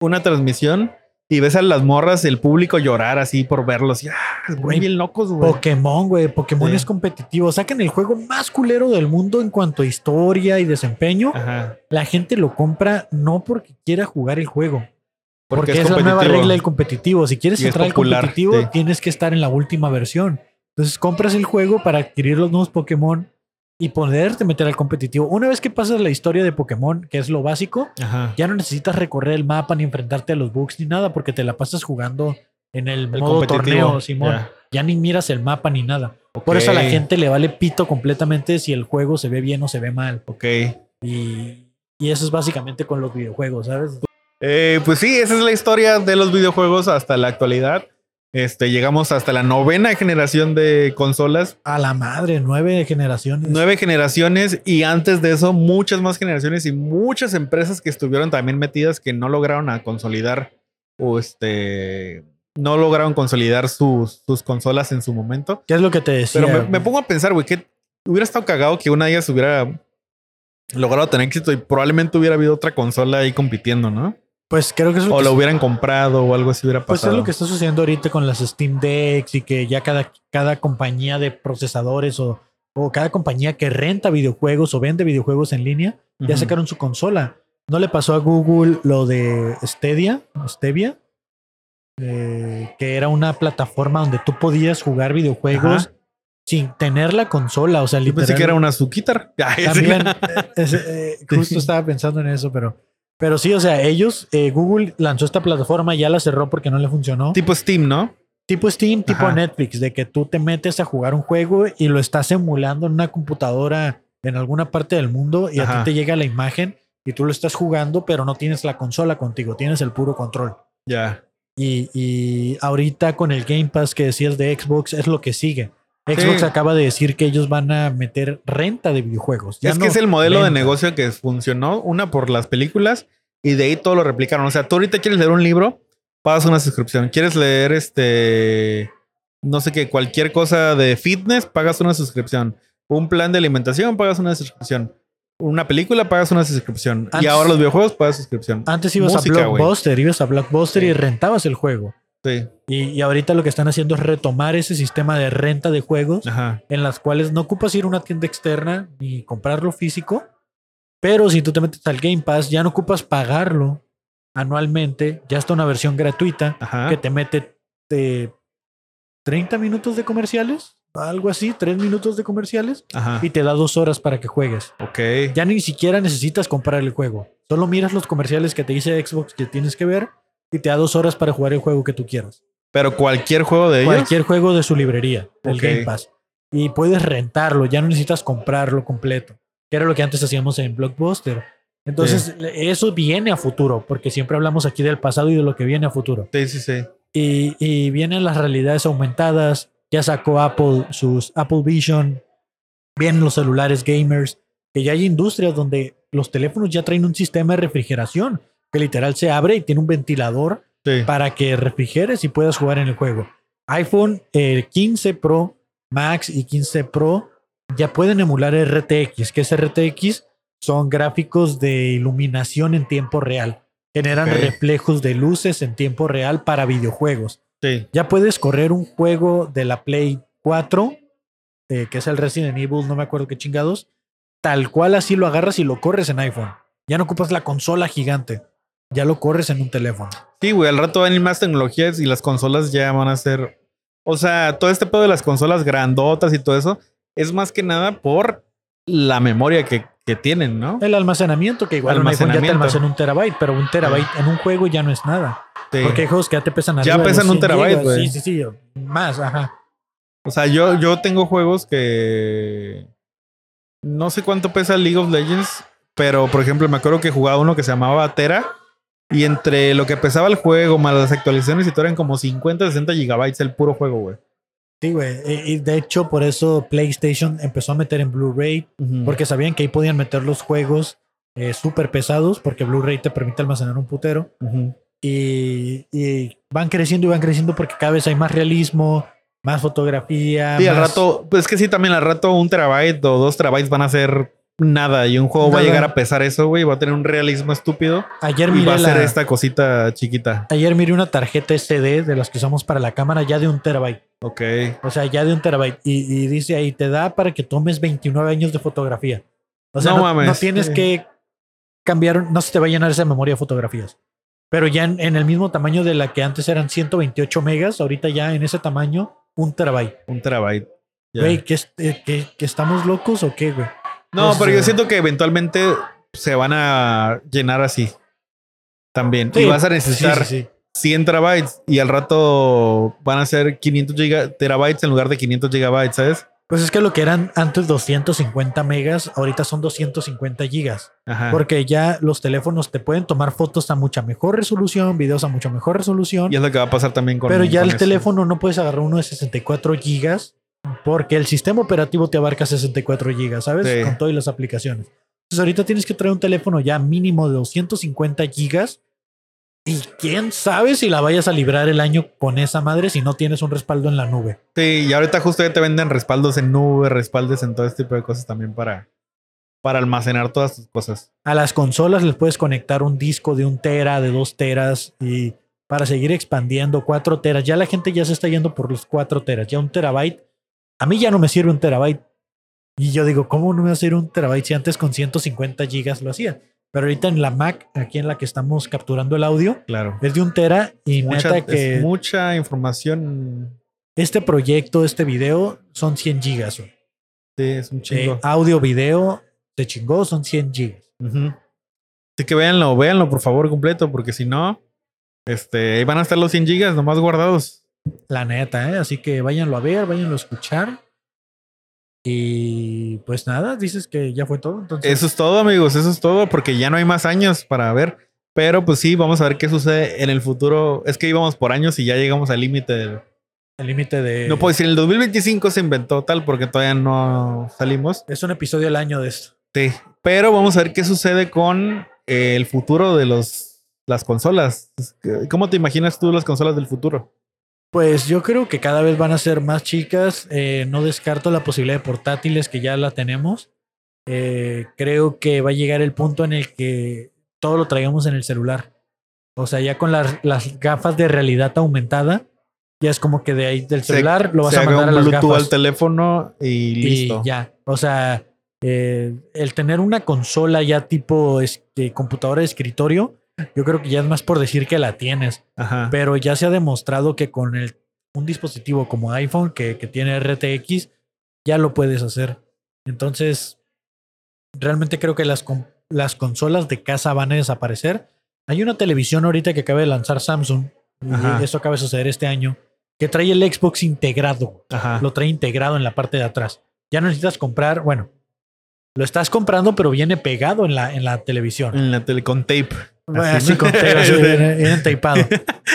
una transmisión y ves a las morras, el público llorar así por verlos. Y, ah, Güey, bien locos, güey. Pokémon, güey. Pokémon Sí. es competitivo. Sacan el juego más culero del mundo en cuanto a historia y desempeño. Ajá. La gente lo compra no porque quiera jugar el juego. Porque, Porque, es, la nueva regla del competitivo. Si quieres Y entrar al competitivo, sí. tienes que estar en la última versión. Entonces compras el juego para adquirir los nuevos Pokémon y poderte meter al competitivo. Una vez que pasas la historia de Pokémon, que es lo básico, Ajá. ya no necesitas recorrer el mapa ni enfrentarte a los bugs ni nada, porque te la pasas jugando en el, El modo torneo, Simón. ya. Ya ni miras el mapa ni nada. Por eso a la gente le vale pito completamente si el juego se ve bien o se ve mal. Ok. Y, y eso es básicamente con los videojuegos, ¿sabes? Eh, pues sí, esa es la historia de los videojuegos hasta la actualidad. Este, llegamos hasta la novena generación de consolas, A la madre, nueve generaciones. nueve generaciones y antes de eso muchas más generaciones y muchas empresas que estuvieron también metidas que no lograron a consolidar o este no lograron consolidar sus, sus consolas en su momento. ¿Qué es lo que te decía? Pero me, me pongo a pensar, güey, que hubiera estado cagado que una de ellas hubiera logrado tener éxito y probablemente hubiera habido otra consola ahí compitiendo, ¿no? Pues creo que es lo O que lo hubieran comprado o algo así hubiera Pues pasado. es lo que está sucediendo ahorita con las Steam Decks y que ya cada, cada compañía de procesadores o, o cada compañía que renta videojuegos o vende videojuegos en línea ya sacaron su consola. ¿No le pasó a Google lo de Stadia? Stevia? Eh, que era una plataforma donde tú podías jugar videojuegos Ajá. sin tener la consola. O sea, Yo pensé literal. que era una Zukitar. [laughs] También, eh, eh, [laughs] justo estaba pensando en eso, pero, pero sí, o sea, ellos, eh, Google lanzó esta plataforma, ya la cerró porque no le funcionó. tipo Steam, ¿no? Tipo Steam, tipo Ajá. Netflix, de que tú te metes a jugar un juego y lo estás emulando en una computadora en alguna parte del mundo y a ti te llega la imagen y tú lo estás jugando, pero no tienes la consola contigo, tienes el puro control. Ya. Y, y ahorita con el Game Pass que decías de Xbox es lo que sigue. Xbox Sí. acaba de decir que ellos van a meter renta de videojuegos. Ya es que es el modelo de negocio que funcionó, una por las películas y de ahí todo lo replicaron. O sea, tú ahorita quieres leer un libro, pagas una suscripción. Quieres leer este, no sé qué, cualquier cosa de fitness, pagas una suscripción. Un plan de alimentación, pagas una suscripción. Una película, pagas una suscripción. y Antes- ahora los videojuegos, pagas suscripción. Antes ibas Música, a. Blockbuster, ibas a Blockbuster y rentabas el juego. Sí. Y, y ahorita lo que están haciendo es retomar ese sistema de renta de juegos Ajá. en las cuales no ocupas ir a una tienda externa ni comprarlo físico, pero si tú te metes al Game Pass ya no ocupas pagarlo anualmente, ya está una versión gratuita Ajá. que te mete eh, 30 minutos de comerciales, algo así, 3 minutos de comerciales Ajá. y te da dos horas para que juegues. Ok. Ya ni siquiera necesitas comprar el juego, solo miras los comerciales que te dice Xbox que tienes que ver y te da dos horas para jugar el juego que tú quieras. Pero cualquier juego de ellos. Cualquier juego de su librería, el Ok. Game Pass. Y puedes rentarlo, ya no necesitas comprarlo completo, que era lo que antes hacíamos en Blockbuster. Entonces, eso viene a futuro, porque siempre hablamos aquí del pasado y de lo que viene a futuro. Sí, sí, sí. Y, y vienen las realidades aumentadas, ya sacó Apple sus Apple Vision, vienen los celulares gamers, que ya hay industrias donde los teléfonos ya traen un sistema de refrigeración, que literal se abre y tiene un ventilador Sí. para que refrigeres y puedas jugar en el juego. iPhone eh, 15 Pro Max y 15 Pro ya pueden emular RTX, que es RTX son gráficos de iluminación en tiempo real. Generan reflejos de luces en tiempo real para videojuegos. Sí. Ya puedes correr un juego de la Play 4, eh, que es el Resident Evil, no me acuerdo qué chingados, tal cual así lo agarras y lo corres en iPhone. Ya no ocupas la consola gigante, ya lo corres en un teléfono. Sí, güey, al rato van a ir más tecnologías y las consolas ya van a ser. O sea, todo este pedo de las consolas grandotas y todo eso es más que nada por la memoria que, que tienen, ¿no? El almacenamiento, que igual un iPhone ya te Almacenamiento. almacena un terabyte, pero un terabyte en un juego ya no es nada. Sí. Porque hay juegos que ya te pesan Ya pesan un 100 terabyte, güey. Sí, sí, sí. Más, ajá. O sea, yo, yo tengo juegos que. No sé cuánto pesa League of Legends, pero por ejemplo, me acuerdo que jugaba uno que se llamaba Tera. Y entre lo que pesaba el juego, más las actualizaciones y todo, eran como 50, 60 gigabytes el puro juego, güey. Sí, güey. Y, y de hecho, por eso PlayStation empezó a meter en Blu-ray, porque sabían que ahí podían meter los juegos eh, súper pesados, porque Blu-ray te permite almacenar un putero. Y, y van creciendo y van creciendo porque cada vez hay más realismo, más fotografía. Sí, al rato, pues es que sí, también al rato un terabyte o dos terabytes van a ser nada y un juego va a llegar a pesar eso, güey, va a tener un realismo estúpido Ayer y miré, va a ser la- esta cosita chiquita. ayer miré una tarjeta SD de las que usamos para la cámara ya de un terabyte. Ok. O sea, ya de un terabyte. Y, y dice ahí, te da para que tomes 29 años de fotografía. O sea, No no, mames. no tienes Sí. que cambiar, no se te va a llenar esa memoria de fotografías. Pero ya en, en el mismo tamaño de la que antes eran 128 megas, ahorita ya en ese tamaño, un terabyte. Un terabyte. Güey, ¿que, es- eh, que- que estamos locos o qué, güey? No, o pero yo sea- siento que eventualmente se van a llenar así. También. Sí, y vas a necesitar sí, sí. 100 terabytes y al rato van a ser 500 giga- terabytes en lugar de 500 gigabytes, ¿sabes? Pues es que lo que eran antes 250 megas, ahorita son 250 gigas. Ajá. Porque ya los teléfonos te pueden tomar fotos a mucha mejor resolución, videos a mucha mejor resolución. y es lo que va a pasar también con Pero ya con el eso. teléfono no puedes agarrar uno de 64 gigas porque el sistema operativo te abarca 64 gigas, ¿sabes? Sí. Con todas las aplicaciones. Entonces ahorita tienes que traer un teléfono ya mínimo de 250 gigas y quién sabe si la vayas a librar el año con esa madre si no tienes un respaldo en la nube. Sí, y ahorita justo ya te venden respaldos en nube, respaldos en todo este tipo de cosas también para, para almacenar todas tus cosas. A las consolas les puedes conectar un disco de un tera, de dos teras y para seguir expandiendo cuatro teras. Ya la gente ya se está yendo por los cuatro teras. Ya un terabyte. A mí ya no me sirve un terabyte. Y yo digo, ¿cómo no me va a servir un terabyte si antes con 150 gigas lo hacía? Pero ahorita en la Mac, aquí en la que estamos capturando el audio, Claro. es de un tera y Mucha, neta que es mucha información. este proyecto, este video, son 100 gigas. güey. Sí, es un Eh, chingo. audio, video, se chingó, son 100 gigas. Ujú. Así que véanlo, véanlo por favor completo, porque si no, este, ahí van a estar los 100 gigas nomás guardados. La neta, ¿eh? Así que váyanlo a ver, váyanlo a escuchar. Y pues nada, dices que ya fue todo. Entonces, Eso es todo, amigos, eso es todo, porque ya no hay más años para ver. Pero pues sí, vamos a ver qué sucede en el futuro. Es que íbamos por años y ya llegamos al límite. del- el límite de. No puedo decir, en el 2025 se inventó tal porque todavía no salimos. Es un episodio al año de esto. Sí, pero vamos a ver qué sucede con eh, el futuro de los, las consolas. ¿Cómo te imaginas tú las consolas del futuro? Pues yo creo que cada vez van a ser más chicas. Eh, no descarto la posibilidad de portátiles que ya la tenemos. Eh, creo que va a llegar el punto en el que todo lo traigamos en el celular. O sea, ya con las, las gafas de realidad aumentada, ya es como que de ahí del Se- celular lo vas Se a haga mandar a un las Bluetooth gafas. al teléfono y y listo. ya. O sea, eh, el tener una consola ya tipo este, computadora de escritorio, yo creo que ya es más por decir que la tienes. Ajá. Pero ya se ha demostrado que con el, un dispositivo como iPhone que, que tiene RTX, ya lo puedes hacer. Entonces, realmente creo que las, con- las consolas de casa van a desaparecer. Hay una televisión ahorita que acaba de lanzar Samsung, y eso acaba de suceder este año, que trae el Xbox integrado. Ajá. Lo trae integrado en la parte de atrás. Ya no necesitas comprar, bueno, lo estás comprando, pero viene pegado en la, en la televisión. En la tele con tape. Así, Así ¿no? con tape, así, [laughs] viene, viene tapado.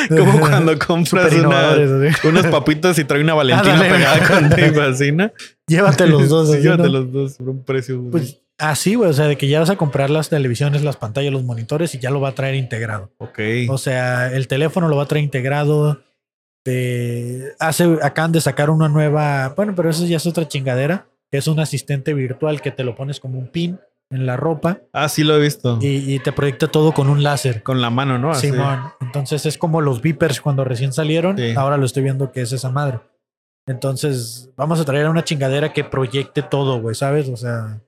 Como cuando compras una- unos papitos y trae una Valentina pegada con tape así, ¿no? Llévate los dos. Así, llévate ¿no? los dos por un precio. Pues así, güey. O sea, de que ya vas a comprar las televisiones, las pantallas, los monitores y ya lo va a traer integrado. ok. O sea, el teléfono lo va a traer integrado. Te hace, acaban de sacar una nueva. Bueno, pero eso ya es otra chingadera. Que es un asistente virtual que te lo pones como un pin en la ropa Ah, sí lo he visto. y, y te proyecta todo con un láser. Con la mano, ¿no? Así. Simón. Entonces es como los Vipers cuando recién salieron. Sí. Ahora lo estoy viendo que es esa madre. Entonces vamos a traer una chingadera que proyecte todo, güey, ¿sabes? O sea,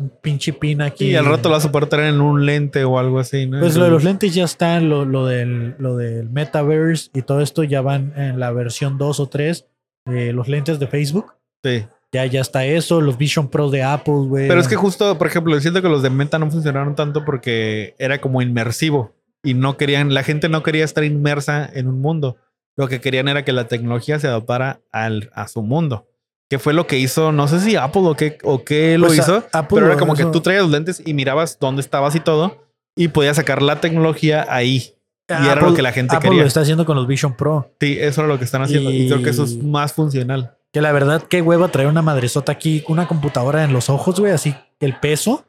un pinche pin aquí. Y al rato lo vas a poder traer en un lente o algo así, ¿no? Pues lo de los lentes ya están, lo, lo, del, lo del metaverse y todo esto ya van en la versión 2 o 3. eh, los lentes de Facebook. Sí. Ya, ya está eso, los Vision Pro de Apple, güey. Pero es que justo, por ejemplo, siento que los de Meta no funcionaron tanto porque era como inmersivo y no querían, la gente no quería estar inmersa en un mundo. Lo que querían era que la tecnología se adaptara al, a su mundo. Que fue lo que hizo, no sé si Apple o qué, o qué lo Pues a- hizo, Apple pero era lo como que hizo. tú traías los lentes y mirabas dónde estabas y todo y podías sacar la tecnología ahí. y era lo que la gente Apple quería. lo está haciendo con los Vision Pro. Sí, eso era lo que están haciendo y, Y- creo que eso es más funcional. Que la verdad, qué hueva traer una madresota aquí, una computadora en los ojos, güey, así el peso.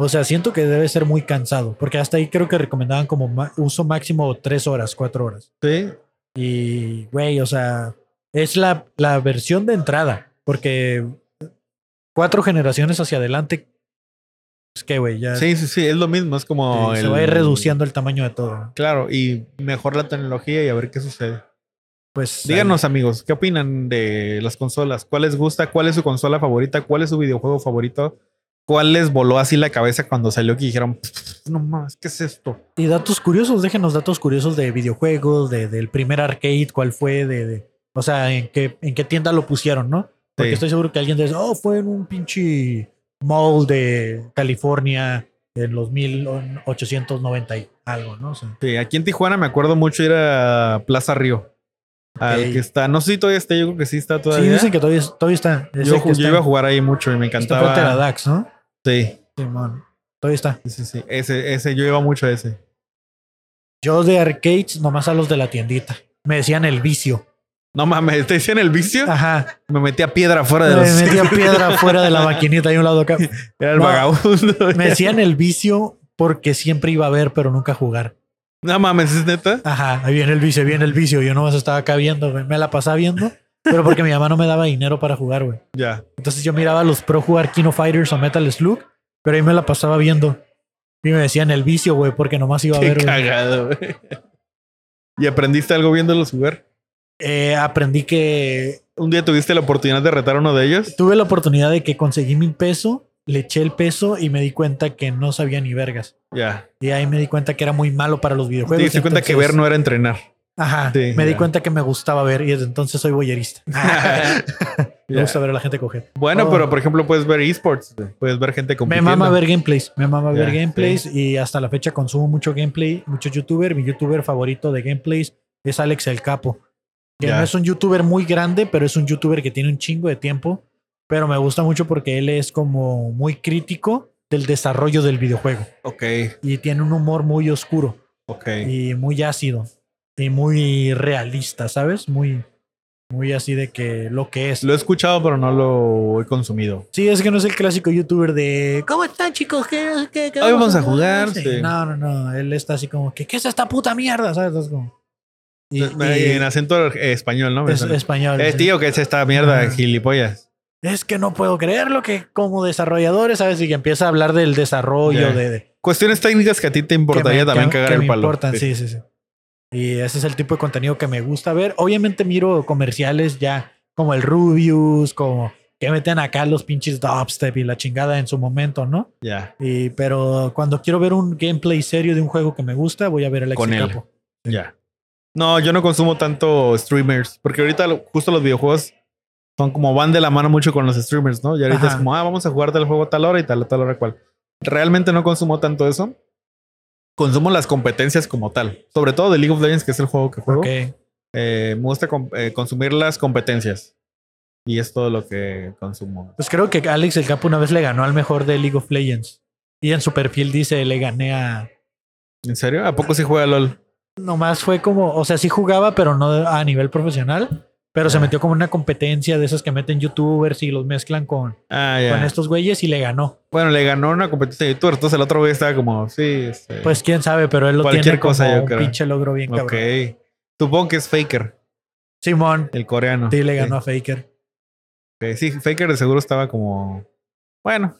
O sea, siento que debe ser muy cansado, porque hasta ahí creo que recomendaban como uso máximo tres horas, cuatro horas. Sí, Y, güey, o sea, es la, la versión de entrada, porque cuatro generaciones hacia adelante, es que, güey, ya sí, sí, sí, es lo mismo, es como se el- va a ir reduciendo el tamaño de todo. Claro, y mejor la tecnología y a ver qué sucede. Pues Díganos, amigos, ¿qué opinan de las consolas? ¿Cuál les gusta? ¿Cuál es su consola favorita? ¿Cuál es su videojuego favorito? ¿Cuál les voló así la cabeza cuando salió que dijeron, "Pff, no más, ¿qué es esto? Y datos curiosos, déjenos datos curiosos de videojuegos, de, del primer arcade, cuál fue, de, de- o sea, en qué, en qué tienda lo pusieron, ¿no? Porque Sí. estoy seguro que alguien dice, oh, fue en un pinche mall de California en los 1890 y algo, ¿no? O sea, Sí, aquí en Tijuana me acuerdo mucho ir a Plaza Río. Al que está, no sé si todavía está, yo creo que sí está sí, todavía. dicen que todavía, todavía está. Yo, está- iba a jugar ahí mucho y me está encantaba. a la DAX, ¿no? Sí, Simón, todavía está. sí, sí, sí. Ese, ese, yo iba mucho a ese. Yo de arcades, nomás a los de la tiendita. Me decían el vicio. No mames, te decían el vicio. Ajá. Me metía piedra fuera de Me los. metía [laughs] piedra fuera de la maquinita ahí a un lado acá. Era el No. vagabundo. Me decían el vicio porque siempre iba a ver, pero nunca a jugar. No mames, ¿es neta? Ajá, ahí viene el vicio, viene el vicio. Yo nomás estaba acá viendo, güey. Me la pasaba viendo, pero porque mi mamá no me daba dinero para jugar, güey. Ya. Entonces yo miraba a los pro jugar Kino Fighters o Metal Slug, pero ahí me la pasaba viendo. Y me decían el vicio, güey, porque nomás iba a Qué ver, güey. cagado, güey. ¿Y aprendiste algo viéndolos jugar? Eh, aprendí que ¿Un día tuviste la oportunidad de retar a uno de ellos? tuve la oportunidad de que conseguí mi peso, le eché el peso y me di cuenta que no sabía ni vergas. Ya. Y ahí me di cuenta que era muy malo para los Te videojuegos. diste cuenta que entonces- ver no era entrenar. Ajá. Sí, me di cuenta que me gustaba ver y desde entonces soy boyerista. [laughs] [laughs] me gusta ver a la gente coger. Bueno, Oh. pero por ejemplo, puedes ver esports, puedes ver gente Me compitiendo. mama ver gameplays, me mama ver gameplays y hasta la fecha consumo mucho gameplay, mucho youtuber. Mi youtuber favorito de gameplays es Alex el Capo, que no es un youtuber muy grande, pero es un youtuber que tiene un chingo de tiempo. Pero me gusta mucho porque él es como muy crítico del desarrollo del videojuego Ok, y tiene un humor muy oscuro ok. y muy ácido y muy realista, ¿sabes? Muy, muy así de que lo que es. Lo he escuchado, pero no lo he consumido. Sí, es que no es el clásico youtuber de ¿Cómo están chicos? ¿Qué, qué, qué Hoy vamos a jugar, Sí. No, no, no. Él está así como que ¿qué es esta puta mierda? ¿Sabes? Es como. Y, Me- y en acento eh, español, ¿no? Es español. Eh, tío, ¿qué es esta mierda, Ajá. gilipollas? Es que no puedo creerlo que como desarrolladores, ¿sabes? Y que empieza a hablar del desarrollo, Ya. de, de- Cuestiones técnicas que a ti te importaría me- también que- cagar que el me palo. importan, sí, sí, sí. Y ese es el tipo de contenido que me gusta ver. Obviamente miro comerciales ya como el Rubius, como que meten acá los pinches dubstep y la chingada en su momento, ¿no? Ya, Y, pero cuando quiero ver un gameplay serio de un juego que me gusta, voy a ver el Con él. Capo. ya. No, yo no consumo tanto streamers, porque ahorita justo los videojuegos son como van de la mano mucho con los streamers, ¿no? Y ahorita Ajá. es como, ah, vamos a jugar tal juego a tal hora y tal, a tal hora cual. Realmente no consumo tanto eso. Consumo las competencias como tal. Sobre todo de League of Legends, que es el juego que juego. Ok. Eh, me gusta eh, consumir las competencias. Y es todo lo que consumo. Pues creo que Alex el Capo una vez le ganó al mejor de League of Legends. Y en su perfil dice, le gané a... ¿En serio? ¿A poco sí juega LOL? Nomás fue como, o sea, sí jugaba, pero no a nivel profesional. Pero se metió como una competencia de esas que meten youtubers y los mezclan con, Ah, con estos güeyes y le ganó. Bueno, le ganó una competencia de YouTube. Entonces el otro güey estaba como, sí, este, Pues quién sabe, pero él lo tiene como cosa, yo un creo. pinche logro bien ok. cabrón. Supongo que es Faker, Simón, el coreano. sí le ganó a Faker. Ok, Sí, Faker de seguro estaba como, bueno,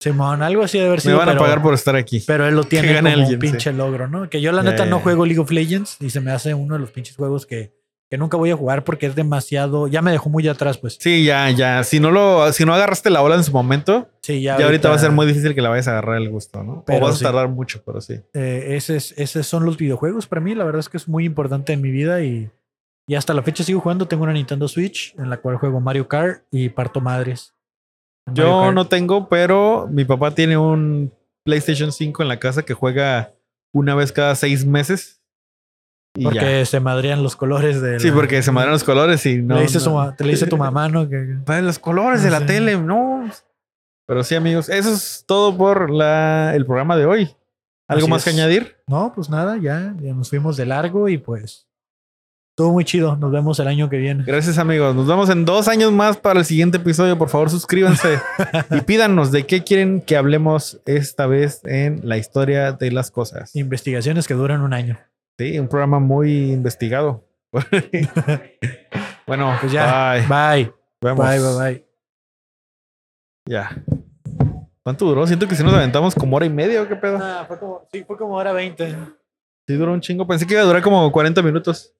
Simón, algo así de haber me sido. van a pero- pagar por estar aquí. Pero él lo tiene como alguien, un pinche logro, ¿no? Que yo la neta no juego League of Legends y se me hace uno de los pinches juegos que, que nunca voy a jugar porque es demasiado... Ya me dejó muy atrás, pues. Sí, ya, ya. Si no lo, si no agarraste la ola en su momento, Sí, ya, ya, ahorita, va a ser muy difícil que la vayas a agarrar el gusto, ¿no? Pero o vas sí. a tardar mucho, pero sí. eh, ese es- esos son los videojuegos para mí. La verdad es que es muy importante en mi vida y, y hasta la fecha sigo jugando. Tengo una Nintendo Switch en la cual juego Mario Kart y parto madres. Yo no tengo, pero mi papá tiene un PlayStation 5 en la casa que juega una vez cada seis meses. Y ya. Porque se madrean los colores de... Sí, la- porque se madran los colores y no. le dice su no. ma- te le dice tu mamá, ¿no? Que, Pa, Los colores de la sé. tele, no. Pero sí, amigos, eso es todo por la, el programa de hoy. ¿Algo Así más que añadir? No, pues nada, ya, ya nos fuimos de largo y pues todo muy chido. Nos vemos el año que viene. Gracias, amigos. Nos vemos en dos años más para el siguiente episodio. Por favor, suscríbanse [laughs] y pídanos de qué quieren que hablemos esta vez en la historia de las cosas. Investigaciones que duran un año. Sí, un programa muy investigado. [laughs] bueno, Pues ya. bye. Bye. Vemos. Bye, bye, bye. Ya. ¿Cuánto duró? Siento que si nos aventamos como hora y media o qué pedo. Ah, fue como, sí, fue como hora 20. Sí, duró un chingo. Pensé que iba a durar como 40 minutos.